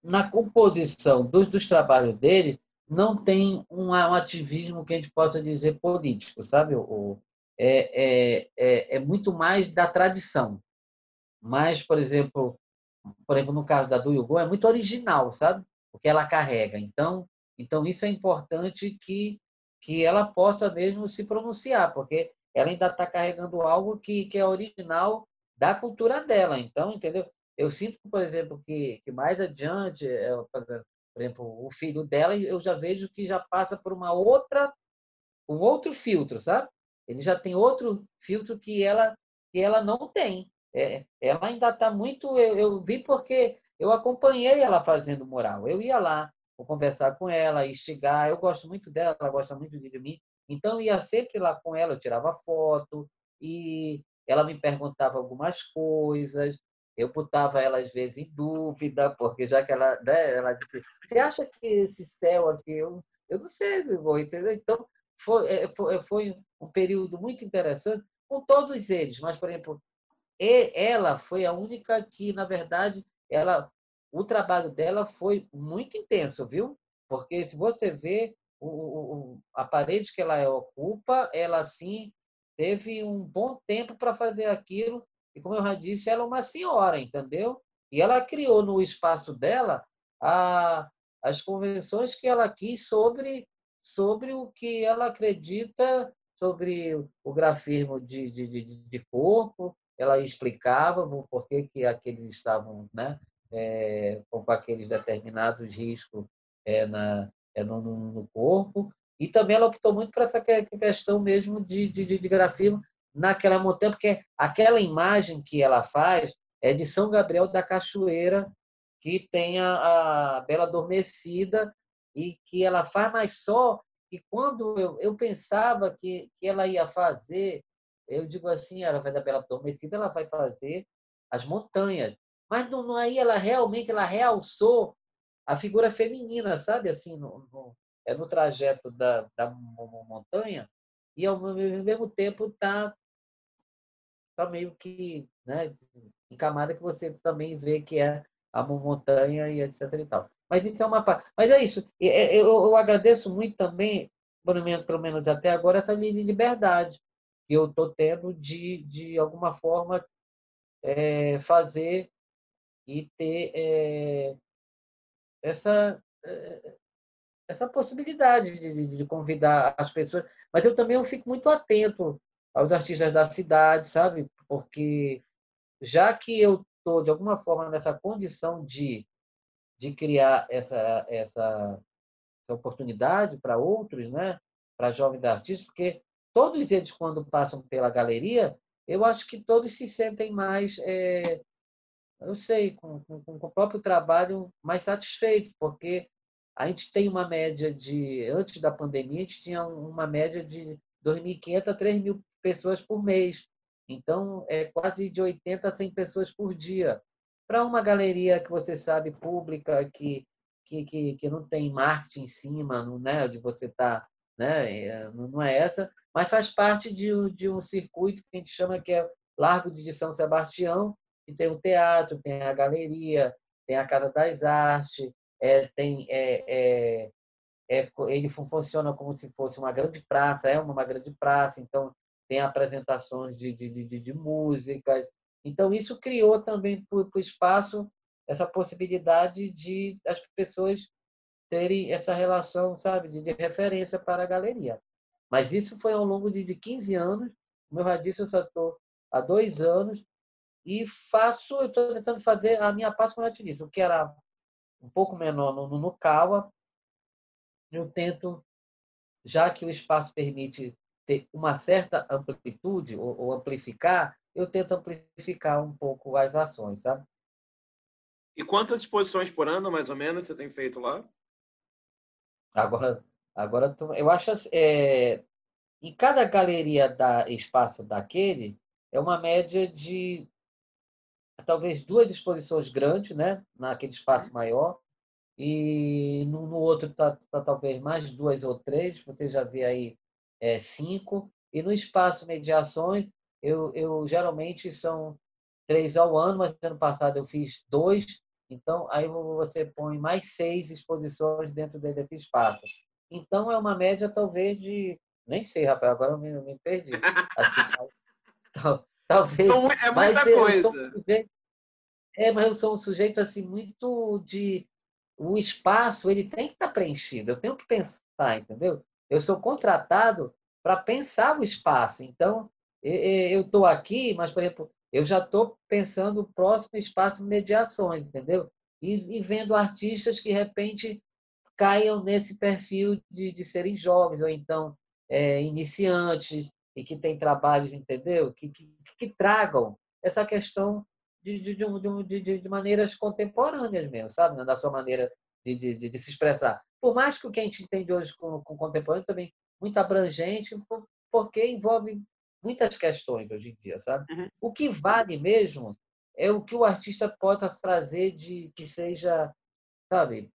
Speaker 2: na composição dos, dos trabalhos dele, não tem um, um, ativismo que a gente possa dizer político, sabe? O, é, é, é, é, muito mais da tradição. Mas, por exemplo, por exemplo, no caso da do Yugo, é muito original, sabe? O que ela carrega. Então, então isso é importante que, que ela possa mesmo se pronunciar, porque ela ainda está carregando algo que, que é original da cultura dela. Então, entendeu? Eu sinto, por exemplo, que, que mais adiante, é, por exemplo, o filho dela, eu já vejo que já passa por uma outra, um outro filtro, sabe? Ele já tem outro filtro que ela que ela não tem. É, ela ainda está muito. Eu, eu, vi porque eu acompanhei ela fazendo moral. Eu ia lá, vou conversar com ela, instigar. Eu gosto muito dela, ela gosta muito de mim. Então, eu ia sempre lá com ela, eu tirava foto e ela me perguntava algumas coisas eu botava ela às vezes em dúvida, porque já que ela, né, ela disse, você acha que esse céu aqui, eu, eu não sei, vou entendeu? Então, foi, é, foi, foi um período muito interessante com todos eles, mas, por exemplo, ela foi a única que, na verdade, ela, o trabalho dela foi muito intenso, viu? Porque se você vê o, o, a parede que ela ocupa, ela sim teve um bom tempo para fazer aquilo e como eu já disse, ela é uma senhora, entendeu? E ela criou no espaço dela a, as convenções que ela quis sobre, sobre o que ela acredita sobre o grafismo de, de, de corpo. Ela explicava por que, que aqueles estavam né, é, com aqueles determinados riscos é, na, é, no, no, corpo. E também ela optou muito por essa questão mesmo de, de, de grafismo naquela montanha, porque aquela imagem que ela faz é de São Gabriel da Cachoeira, que tem a, a Bela Adormecida, e que ela faz, mas só que quando eu, eu pensava que, que ela ia fazer, eu digo assim, ela faz a Bela Adormecida, ela vai fazer as montanhas. Mas não, não, aí ela realmente ela realçou a figura feminina, sabe? Assim, no, no, é no trajeto da, da montanha, e ao mesmo tempo está tá meio que né, em camada que você também vê que é a montanha e etc. E tal. Mas isso é uma parte. Mas é isso. Eu, eu agradeço muito também, pelo menos até agora, essa liberdade eu estou tendo de, de alguma forma, é, fazer e ter é, essa, é, essa possibilidade de, de, convidar as pessoas. Mas eu também eu fico muito atento aos artistas da cidade, sabe? Porque já que eu estou, de alguma forma, nessa condição de, de criar essa, essa, essa oportunidade para outros, né? para jovens artistas, porque todos eles, quando passam pela galeria, eu acho que todos se sentem mais, é, eu sei, com, com, com, o próprio trabalho mais satisfeitos, porque a gente tem uma média de, antes da pandemia, a gente tinha uma média de 2.500 a 3.000 pessoas por mês. Então, é quase de 80 a 100 pessoas por dia. Para uma galeria que você sabe, pública, que, que, que, que não tem marketing em cima, não, né, de você estar. Tá, né, é, não é essa, mas faz parte de, de um circuito que a gente chama que é Largo de São Sebastião, que tem o teatro, tem a galeria, tem a Casa das Artes, é, tem é, é, é, ele funciona como se fosse uma grande praça, é uma, uma grande praça, então tem apresentações de, de, de, de músicas. Então, isso criou também para o espaço essa possibilidade de as pessoas terem essa relação, sabe, de, de referência para a galeria. Mas isso foi ao longo de, de 15 anos. Como eu já disse, eu só estou há dois anos e faço, eu estou tentando fazer a minha parte, como eu te o que era um pouco menor no, no, no Kawa, eu tento, já que o espaço permite ter uma certa amplitude ou, ou amplificar, eu tento amplificar um pouco as ações, sabe?
Speaker 1: E quantas exposições por ano, mais ou menos, você tem feito lá?
Speaker 2: Agora, agora eu acho é, em cada galeria da espaço daquele é uma média de talvez duas exposições grandes, né, naquele espaço maior, e no, no outro tá, tá, talvez mais duas ou três. Você já vê aí é, cinco. E no espaço mediações eu, eu geralmente são três ao ano, mas ano passado eu fiz dois então, aí você põe mais seis exposições dentro desse espaço. Então, é uma média, talvez, de. Nem sei, Rafael, agora eu me, eu me perdi. Assim, tal, talvez.
Speaker 1: Então, é muita coisa. Um sujeito,
Speaker 2: é, mas eu sou um sujeito assim, muito de. O espaço ele tem que estar preenchido, eu tenho que pensar, entendeu? Eu sou contratado para pensar o espaço. Então, eu estou aqui, mas, por exemplo, eu já estou pensando o próximo espaço de mediações, entendeu? E, e, vendo artistas que, de repente, caiam nesse perfil de, de serem jovens, ou então é, iniciantes, e que têm trabalhos, entendeu? Que, que, que tragam essa questão de, de, de, de, maneiras contemporâneas mesmo, sabe? Da sua maneira de, se expressar. Por mais que o que a gente entende hoje com, com contemporâneo também muito abrangente, porque envolve muitas questões hoje em dia, sabe? Uhum. O que vale mesmo é o que o artista possa trazer de que seja, sabe,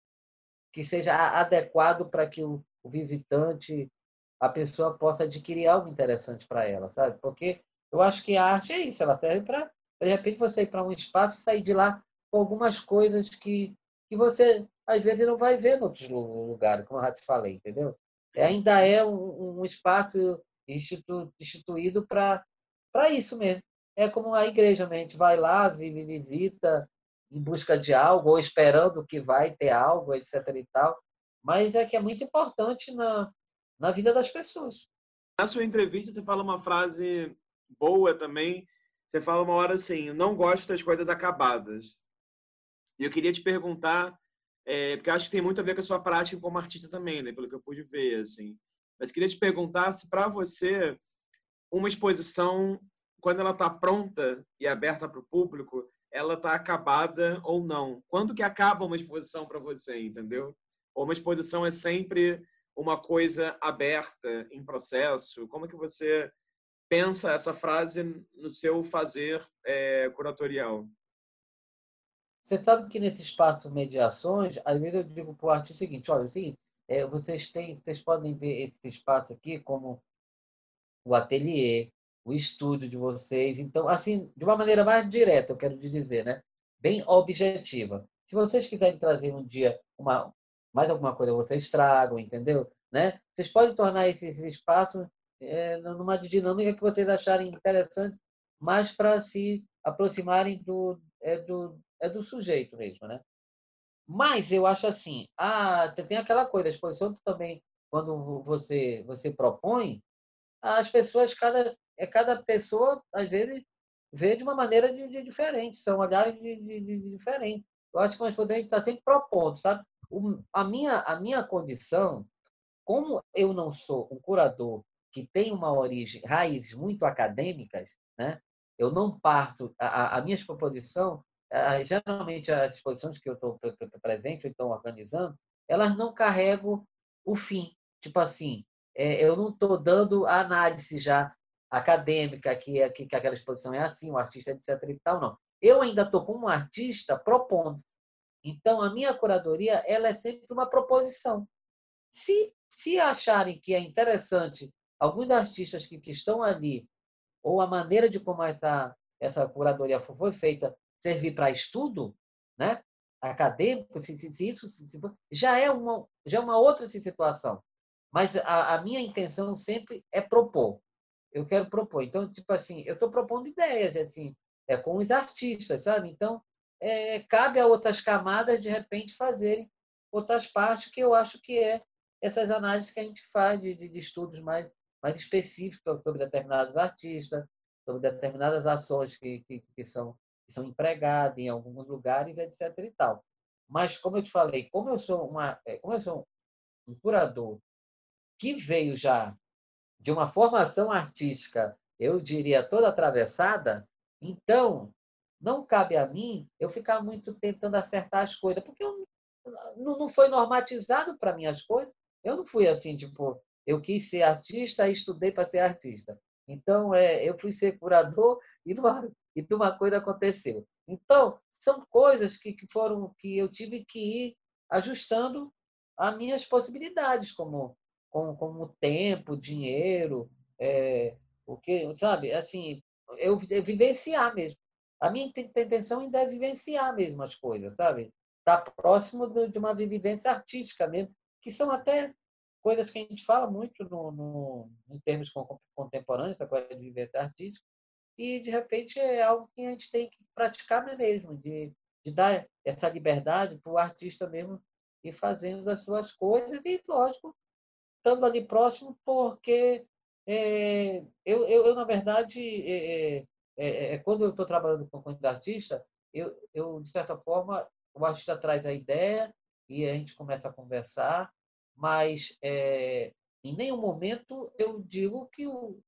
Speaker 2: que seja adequado para que o, o visitante, a pessoa possa adquirir algo interessante para ela, sabe? Porque eu acho que a arte é isso, ela serve para de repente você ir para um espaço e sair de lá com algumas coisas que que você às vezes não vai ver em outros lugares, como eu já te falei, entendeu? É, ainda é um, um espaço institu, instituído para isso mesmo. É como a igreja, a gente vai lá, vive, visita em busca de algo, ou esperando que vai ter algo, etc. e tal. Mas é que é muito importante na, na vida das pessoas.
Speaker 1: Na sua entrevista, você fala uma frase boa também. Você fala uma hora assim: não gosto das coisas acabadas. E eu queria te perguntar, é, porque acho que tem muito a ver com a sua prática como artista também, né? Pelo que eu pude ver, assim. Mas queria te perguntar se para você uma exposição, quando ela está pronta e aberta para o público, ela está acabada ou não. Quando que acaba uma exposição para você, entendeu? Ou uma exposição é sempre uma coisa aberta, em processo? Como que você pensa essa frase no seu fazer é, curatorial?
Speaker 2: Você sabe que nesse espaço mediações, às vezes eu digo para o artista o seguinte, olha, é o seguinte, é, vocês têm, vocês podem ver esse espaço aqui como o ateliê, o estúdio de vocês. Então, assim, de uma maneira mais direta, eu quero dizer, né? Bem objetiva. Se vocês quiserem trazer um dia uma, mais alguma coisa, vocês tragam, entendeu? Né? Vocês podem tornar esse, esse espaço é, numa dinâmica que vocês acharem interessante, mais para se aproximarem do, é, do, é do sujeito mesmo, né? Mas eu acho assim, ah, tem aquela coisa, a exposição também, quando você, você propõe, as pessoas, cada, é cada pessoa, às vezes, vê de uma maneira de, de diferente, são olhares de, de, de diferente. Eu acho que uma exposição a gente está sempre propondo, sabe? O, a, minha, a minha condição, como eu não sou um curador que tem uma origem, raízes muito acadêmicas, né? eu não parto, a, a minha exposição geralmente as exposições que eu estou presente ou então organizando, elas não carregam o fim. Tipo assim, é, eu não estou dando a análise já acadêmica que, é, que, que aquela exposição é assim, o artista etc e tal, não. Eu ainda estou como um artista propondo. Então, a minha curadoria ela é sempre uma proposição. Se, se acharem que é interessante alguns artistas que, que estão ali, ou a maneira de como essa, essa curadoria foi feita, servir para estudo, né? acadêmico, se, se, se isso se, já é uma já é uma outra situação. Mas a, a, minha intenção sempre é propor. Eu quero propor. Então, tipo assim, eu estou propondo ideias, assim, é com os artistas, sabe? Então, é, cabe a outras camadas de repente fazerem outras partes que eu acho que é essas análises que a gente faz de, de, estudos mais mais específicos sobre determinados artistas, sobre determinadas ações que, que, que são, são empregadas em alguns lugares, etc. e tal. Mas, como eu te falei, como eu sou, uma, é, como eu sou um curador que veio já de uma formação artística, eu diria, toda atravessada, então não cabe a mim eu ficar muito tentando acertar as coisas, porque eu, não, não foi normatizado para mim as coisas. Eu não fui assim, tipo, eu quis ser artista e estudei para ser artista. Então, é, eu fui ser curador e uma, e uma coisa aconteceu. Então, são coisas que, que foram que eu tive que ir ajustando as minhas possibilidades, como, como, como tempo, dinheiro, é, o que, sabe? Assim, eu, eu vivenciar mesmo. A minha intenção ainda é vivenciar mesmo as coisas, sabe? Estar tá próximo de uma vivência artística mesmo, que são até coisas que a gente fala muito no, no, em termos contemporâneos, essa coisa de vivência artística, e de repente é algo que a gente tem que praticar mesmo, de, de dar essa liberdade para o artista mesmo ir fazendo as suas coisas e, lógico, estando ali próximo, porque é, eu, eu, eu, na verdade, é, é, é, é quando eu estou trabalhando com o artista, eu, eu, de certa forma, o artista traz a ideia e a gente começa a conversar, mas é, em nenhum momento eu digo que, o,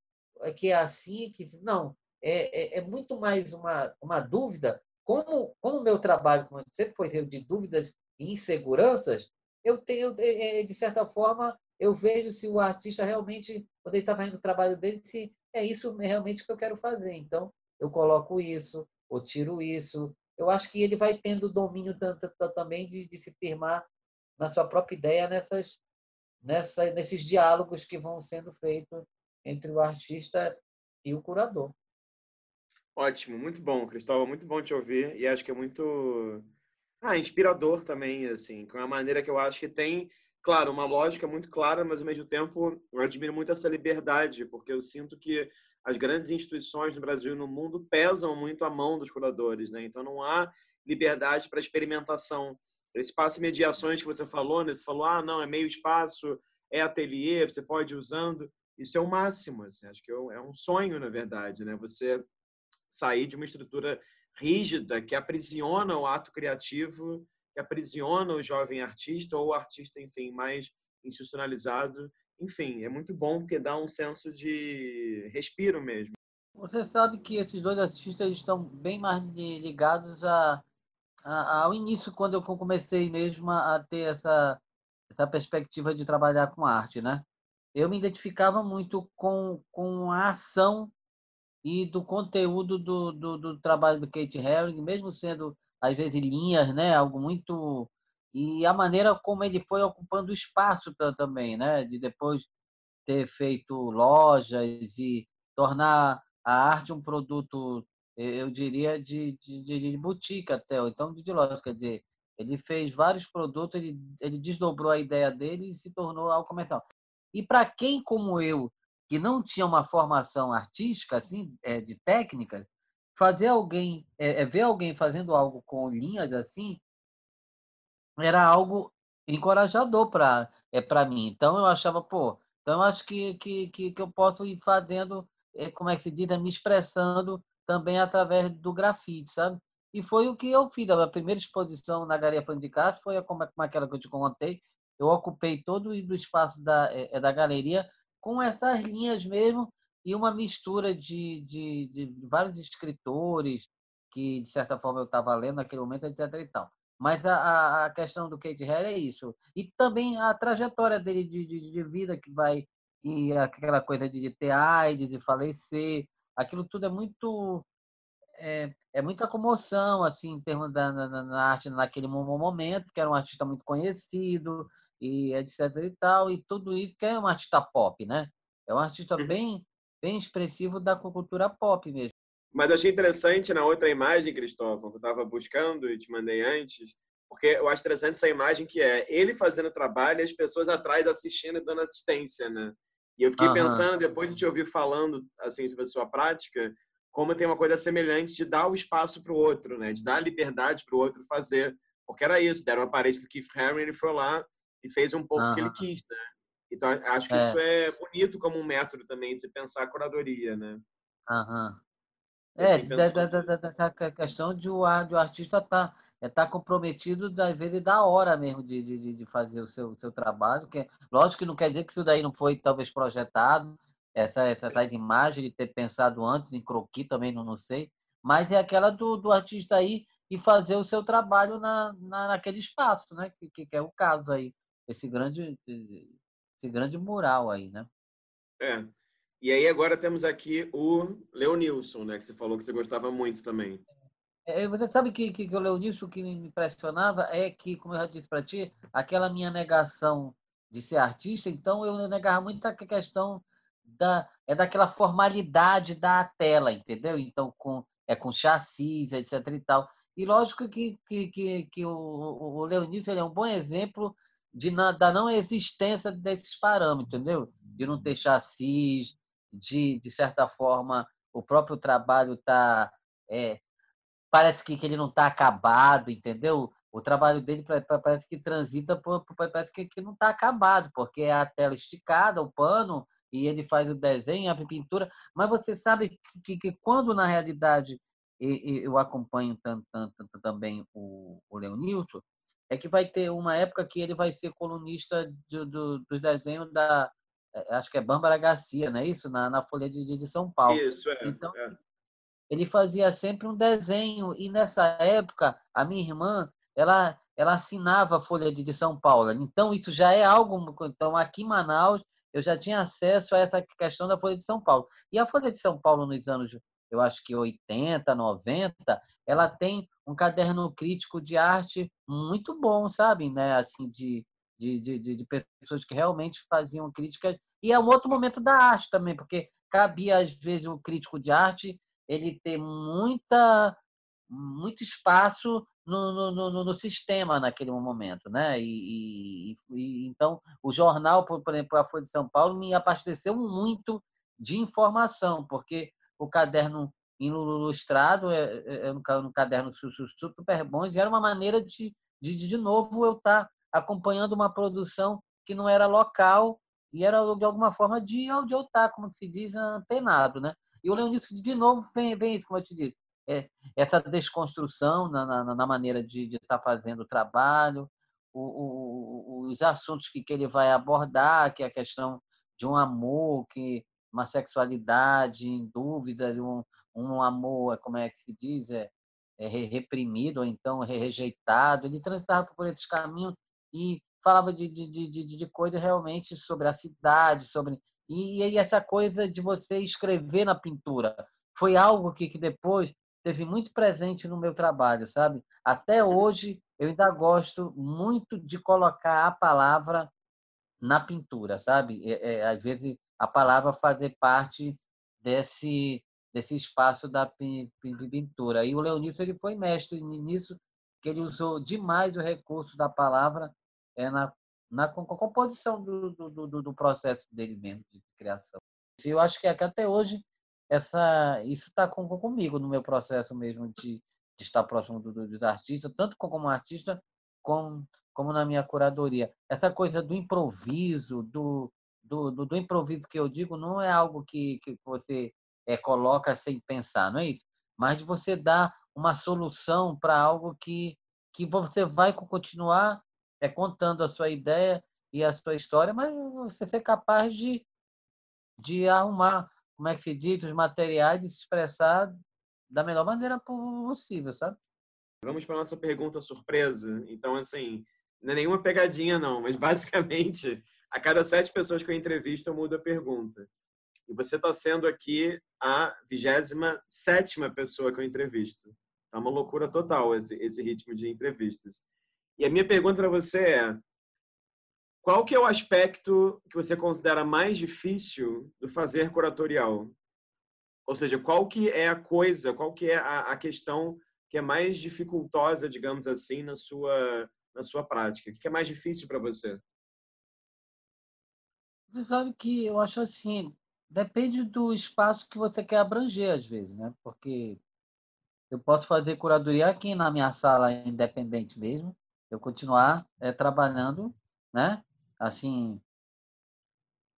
Speaker 2: que é assim, que não, é, é, é, muito mais uma, uma dúvida. Como, o meu trabalho, como sempre foi de dúvidas e inseguranças, eu tenho, é, é, de certa forma, eu vejo se o artista realmente, quando ele está fazendo o trabalho dele, se é isso realmente que eu quero fazer. Então, eu coloco isso, ou tiro isso. Eu acho que ele vai tendo domínio também de, de, se firmar na sua própria ideia nessas, nessa, nesses diálogos que vão sendo feitos entre o artista e o curador.
Speaker 1: Ótimo, muito bom, Cristóvão, muito bom te ouvir e acho que é muito ah, inspirador também, assim, com a maneira que eu acho que tem, claro, uma lógica muito clara, mas ao mesmo tempo eu admiro muito essa liberdade, porque eu sinto que as grandes instituições no Brasil e no mundo pesam muito a mão dos curadores, né? Então não há liberdade para experimentação. Esse espaço mediações que você falou, né? Você falou, ah, não, é meio espaço, é ateliê, você pode ir usando. Isso é o máximo, assim, acho que é, é um sonho, na verdade, né? Você sair de uma estrutura rígida que aprisiona o ato criativo, que aprisiona o jovem artista ou o artista, enfim, mais institucionalizado. Enfim, é muito bom porque dá um senso de respiro mesmo.
Speaker 2: Você sabe que esses dois artistas estão bem mais ligados a, a, ao início, quando eu comecei mesmo a ter essa, essa perspectiva de trabalhar com arte, né? Eu me identificava muito com, com a ação e do conteúdo do, do, do trabalho do Kate Herring, mesmo sendo, às vezes, linhas, né? algo muito. E a maneira como ele foi ocupando espaço também, né? de depois ter feito lojas e tornar a arte um produto, eu diria, de, de, de boutique até, ou então de loja. Quer dizer, ele fez vários produtos, ele, ele desdobrou a ideia dele e se tornou algo comercial. E para quem, como eu, que não tinha uma formação artística, assim, é, de técnica, fazer alguém, é, é, ver alguém fazendo algo com linhas assim, era algo encorajador para é, para mim. Então eu achava, pô, então eu acho que, que, que, que eu posso ir fazendo, é, como é que se diz, é, me expressando também através do grafite, sabe? E foi o que eu fiz. A primeira exposição na Galeria Fã de Castro foi como, como aquela que eu te contei. Eu ocupei todo o espaço da, é, da galeria com essas linhas mesmo e uma mistura de, de, de vários escritores que, de certa forma, eu estava lendo naquele momento, etc. E tal. Mas a, a questão do Kate Harry é isso. E também a trajetória dele de, de, de vida que vai. E aquela coisa de, ter AIDS, de falecer. Aquilo tudo é muito. É, é muita comoção, assim, em termos da arte naquele momento, que era um artista muito conhecido, e etc e tal, e tudo isso que é um artista pop, né? É um artista uhum. bem, bem expressivo da cultura pop mesmo.
Speaker 1: Mas eu achei interessante na outra imagem, Cristóvão, que eu estava buscando e te mandei antes, porque eu acho interessante essa imagem que é ele fazendo trabalho e as pessoas atrás assistindo e dando assistência, né? E eu fiquei uhum. pensando, depois de te ouvir falando assim sobre a sua prática, como tem uma coisa semelhante de dar o espaço para o outro, né? De dar a liberdade para o outro fazer. Porque era isso, deram uma parede para o Keith Haring, ele foi lá, e fez um pouco o que ele quis, né? Então, acho que é. isso é bonito como um método também de se pensar a curadoria, né?
Speaker 2: Aham. É, assim, da, da, da, da, questão de o, de o artista estar tá, é, tá comprometido, às vezes, da hora mesmo de, de, de fazer o seu, seu trabalho. Que, é, lógico que não quer dizer que isso daí não foi, talvez, projetado, essa, essa, essa imagem de ter pensado antes em croquis também, não, não sei. Mas é aquela do, do artista aí e fazer o seu trabalho na, na, naquele espaço, né? Que, que, que é o caso aí, esse grande, esse grande mural aí, né?
Speaker 1: É. E aí agora temos aqui o Leonilson, né? Que você falou que você gostava muito também.
Speaker 2: É, você sabe que, que, que o Leonilson que me impressionava é que, como eu já disse para ti, aquela minha negação de ser artista, então eu negava muito a questão da é daquela formalidade da tela, entendeu? Então com é com chassis, etc e tal. E lógico que que, que, que o, o Leonilson é um bom exemplo de na, da não existência desses parâmetros, entendeu? De não ter chassis, de, de certa forma, o próprio trabalho tá é, parece que, que ele não está acabado, entendeu? O trabalho dele parece que transita, por, parece que, que não está acabado, porque é a tela esticada, o pano, e ele faz o desenho, a pintura. Mas você sabe que, que, que quando, na realidade, eu acompanho tanto, tanto, tanto também o, o Leonilson, é que vai ter uma época que ele vai ser colunista do, do, dos desenhos da, é, acho que é Bárbara Garcia, não é isso? Na, na Folha de, de São Paulo.
Speaker 1: Isso, é.
Speaker 2: Então,
Speaker 1: é.
Speaker 2: ele fazia sempre um desenho, e nessa época, a minha irmã, ela, ela assinava a Folha de, de São Paulo. Então, isso já é algo. Então, aqui em Manaus, eu já tinha acesso a essa questão da Folha de São Paulo. E a Folha de São Paulo, nos anos, eu acho que 80, 90, ela tem um caderno crítico de arte muito bom, sabe? Né? Assim, de, de, de, de pessoas que realmente faziam críticas. E é um outro momento da arte também, porque cabia, às vezes, o crítico de arte ele ter muita, muito espaço no, no, no, no, sistema naquele momento, né? E, e, e, então o jornal, por, exemplo, a Folha de São Paulo me abasteceu muito de informação, porque o caderno ilustrado é, é, é no, caderno super bons e era uma maneira de, de, de novo eu estar tá acompanhando uma produção que não era local e era de alguma forma de onde eu estar, como se diz, antenado, né? E o Leonício, de novo, vem, vem isso, como eu te disse, é, essa desconstrução na, na, na maneira de, de estar fazendo o trabalho, o, o, os assuntos que, que ele vai abordar, que é a questão de um amor, que uma sexualidade em dúvida, um, um amor, como é que se diz, é, é reprimido ou então rejeitado. Ele transitava por esses caminhos e falava de, de, de, de coisas realmente sobre a cidade, sobre e, e essa coisa de você escrever na pintura foi algo que, que depois teve muito presente no meu trabalho, sabe? Até hoje eu ainda gosto muito de colocar a palavra na pintura, sabe? É, é, às vezes a palavra fazer parte desse desse espaço da pintura. E o Leonício ele foi mestre nisso, que ele usou demais o recurso da palavra é na, na composição do, do, do, do processo dele mesmo de criação. E eu acho que até hoje essa isso está com, comigo no meu processo mesmo de, de estar próximo do, dos artistas, tanto como artista como, como na minha curadoria. Essa coisa do improviso, do, do, do, do improviso que eu digo, não é algo que, que você é, coloca sem pensar, não é isso? Mas de você dar uma solução para algo que, que você vai continuar é, contando a sua ideia e a sua história, mas você ser capaz de, de arrumar, como é que se diz, os materiais e se expressar da melhor maneira possível, sabe?
Speaker 1: Vamos para nossa pergunta surpresa. Então, assim, não é nenhuma pegadinha, não, mas basicamente, a cada sete pessoas que eu entrevisto, eu mudo a pergunta. E você está sendo aqui a 27 pessoa que eu entrevisto. Tá uma loucura total esse, esse ritmo de entrevistas. E a minha pergunta para você é: qual que é o aspecto que você considera mais difícil do fazer curatorial? Ou seja, qual que é a coisa, qual que é a, a questão que é mais dificultosa, digamos assim, na sua na sua prática? O que é mais difícil para você?
Speaker 2: Você sabe que eu acho assim, depende do espaço que você quer abranger às vezes, né? Porque eu posso fazer curadoria aqui na minha sala independente mesmo, eu continuar é, trabalhando, né? Assim,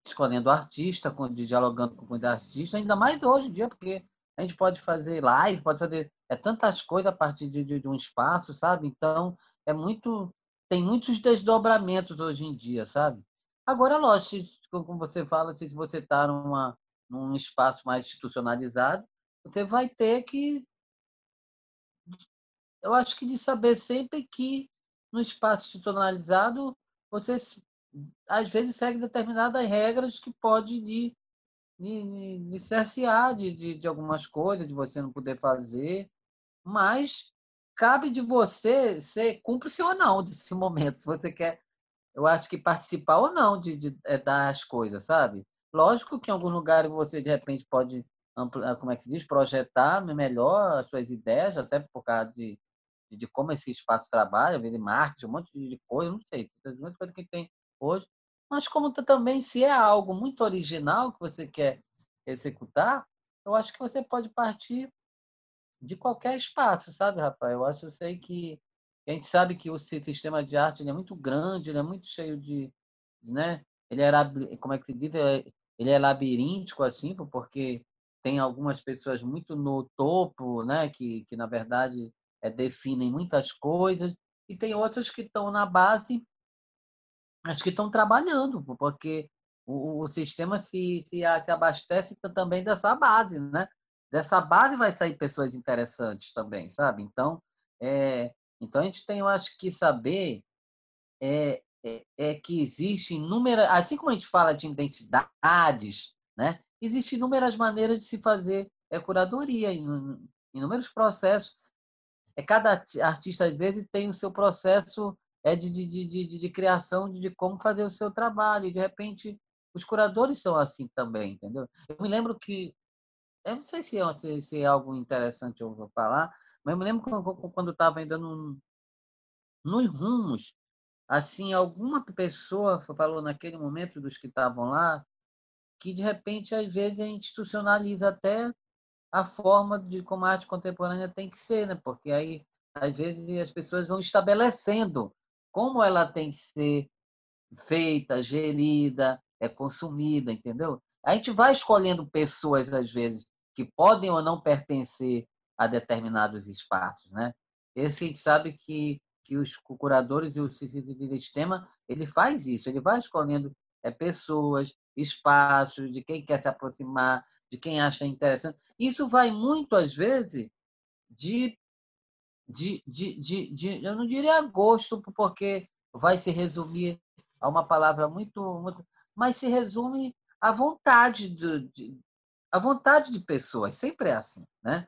Speaker 2: escolhendo artista, dialogando com o artista, ainda mais hoje em dia, porque a gente pode fazer live, pode fazer é tantas coisas a partir de, de, de um espaço, sabe? Então, é muito tem muitos desdobramentos hoje em dia, sabe? Agora, lógico, como você fala, se você está numa num espaço mais institucionalizado, você vai ter que eu acho que de saber sempre que no espaço institucionalizado você às vezes segue determinadas regras que pode lhe, lhe, lhe cercear de, de, de algumas coisas, de você não poder fazer, mas cabe de você ser cúmplice ou não desse momento, se você quer, eu acho que participar ou não de, de, de é, das coisas, sabe? Lógico que em alguns lugares você de repente pode como é que se diz, projetar melhor as suas ideias, até por causa de, de como esse espaço trabalha, de marketing, um monte de coisa, não sei, tem muita coisa que tem hoje. Mas como também, se é algo muito original que você quer executar, eu acho que você pode partir de qualquer espaço, sabe, Rafael? Eu acho, eu sei que a gente sabe que o sistema de arte é muito grande, ele é muito cheio de, né? Ele era, como é que se diz? É, ele é labiríntico assim, porque tem algumas pessoas muito no topo, né? Que, que na verdade é, definem muitas coisas e tem outras que estão na base, mas que estão trabalhando, porque o, o sistema se, se, se abastece também dessa base, né? Dessa base vai sair pessoas interessantes também, sabe? Então, é, então a gente tem, eu acho que saber é, é, é que existem inúmeras, assim como a gente fala de identidades, né? Existem inúmeras maneiras de se fazer é, curadoria, inúmeros processos. É, cada artista, às vezes, tem o seu processo é, de, de, de, de criação de, de como fazer o seu trabalho. E, de repente, os curadores são assim também, entendeu? Eu me lembro que eu não sei se é, se, se é algo interessante eu vou falar, mas eu me lembro quando estava ainda no, nos rumos, assim, alguma pessoa falou naquele momento dos que estavam lá, que de repente, às vezes, a institucionaliza até a forma de como a arte contemporânea tem que ser, né? Porque aí, às vezes, as pessoas vão estabelecendo como ela tem que ser feita, gerida, é consumida, entendeu? A gente vai escolhendo pessoas, às vezes, que podem ou não pertencer a determinados espaços, né? Esse a gente sabe que, que os curadores e o sistema ele faz isso, ele vai escolhendo é, pessoas, espaços, de quem quer se aproximar, de quem acha interessante. Isso vai muito, às vezes, de, de, de, de, de eu não diria gosto, porque vai se resumir a uma palavra muito, muito mas se resume à vontade de, de, a vontade de pessoas, sempre é assim, né?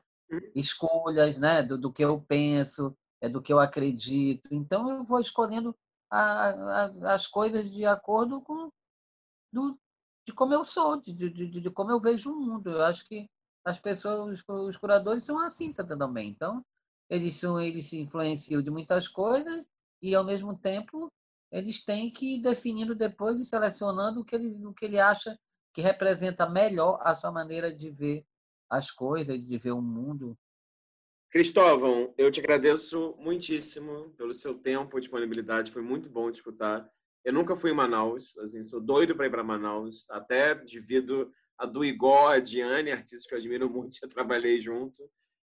Speaker 2: Escolhas, né? Do, do que eu penso, é do que eu acredito. Então eu vou escolhendo a, a, as coisas de acordo com do, de como eu sou, de, de, de, como eu vejo o mundo. Eu acho que as pessoas, os curadores são assim também. Então eles são, eles se influenciam de muitas coisas e ao mesmo tempo eles têm que ir definindo depois e selecionando o que ele, o que ele acha que representa melhor a sua maneira de ver as coisas, de ver o mundo.
Speaker 1: Cristóvão, eu te agradeço muitíssimo pelo seu tempo e disponibilidade. Foi muito bom te escutar. Eu nunca fui em Manaus, assim, sou doido para ir para Manaus, até devido a do Igor, a Diane, artistas que eu admiro muito, [laughs] já trabalhei junto.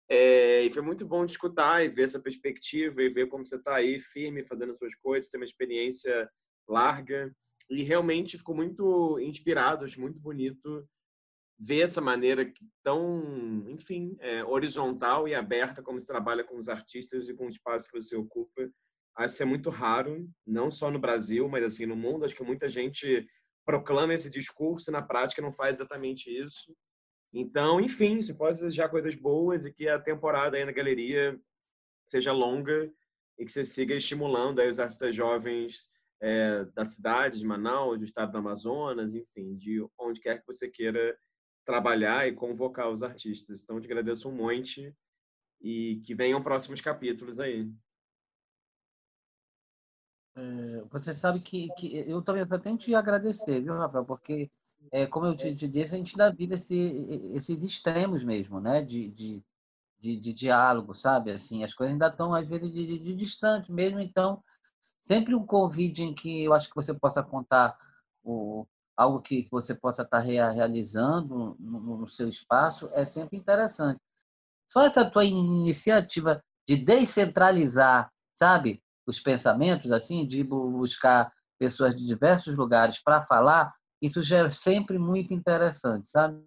Speaker 1: É, e foi muito bom te escutar e ver essa perspectiva e ver como você está aí firme fazendo as suas coisas, tem uma experiência larga e realmente ficou muito inspirado, acho muito bonito ver essa maneira tão, enfim, é, horizontal e aberta como se trabalha com os artistas e com o espaço que você ocupa. Acho que é muito raro, não só no Brasil, mas assim no mundo. Acho que muita gente proclama esse discurso e na prática não faz exatamente isso. Então, enfim, você pode desejar coisas boas e que a temporada aí na galeria seja longa e que você siga estimulando aí os artistas jovens é, da cidade de Manaus, do estado do Amazonas, enfim, de onde quer que você queira trabalhar e convocar os artistas. Então, te agradeço um monte e que venham próximos capítulos aí.
Speaker 2: É, você sabe que, que eu também tenho te agradecer, viu, Rafael? Porque, é, como eu te, te, disse, a gente ainda vive esse, esses extremos mesmo, né? De, de, de, de diálogo, sabe? Assim, as coisas ainda estão, às vezes, de, de, de distante mesmo. Então, sempre um convite em que eu acho que você possa contar o, algo que você possa estar realizando no seu espaço, é sempre interessante. Só essa tua iniciativa de descentralizar, sabe, os pensamentos, assim, de buscar pessoas de diversos lugares para falar, isso já é sempre muito interessante, sabe?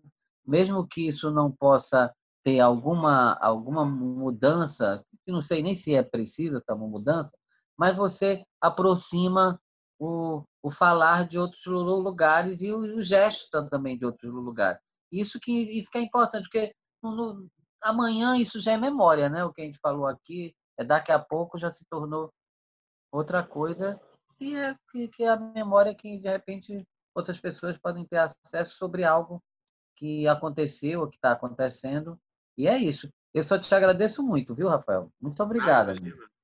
Speaker 2: Mesmo que isso não possa ter alguma alguma mudança, que não sei nem se é precisa ter uma mudança, mas você aproxima o, o falar de outros lugares e o, o gesto também de outros lugares. Isso que isso que é importante, porque no, amanhã isso já é memória, né? O que a gente falou aqui, é daqui a pouco já se tornou outra coisa e é que, que é a memória que de repente outras pessoas podem ter acesso sobre algo que aconteceu, ou que está acontecendo. E é isso. Eu só te agradeço muito, viu, Rafael? Muito obrigado. Ah,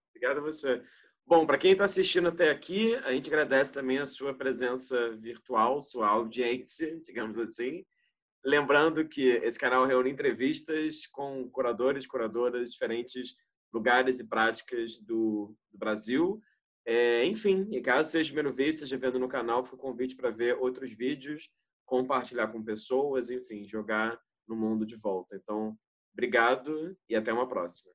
Speaker 1: obrigado a você. Bom, para quem está assistindo até aqui, a gente agradece também a sua presença virtual, sua audiência, [laughs] digamos assim. Lembrando que esse canal reúne entrevistas com curadores, curadoras de diferentes lugares e práticas do, do Brasil. É, enfim, e caso seja o primeiro vídeo, esteja vendo no canal, fica o convite para ver outros vídeos, compartilhar com pessoas, enfim, jogar no mundo de volta. Então, obrigado e até uma próxima.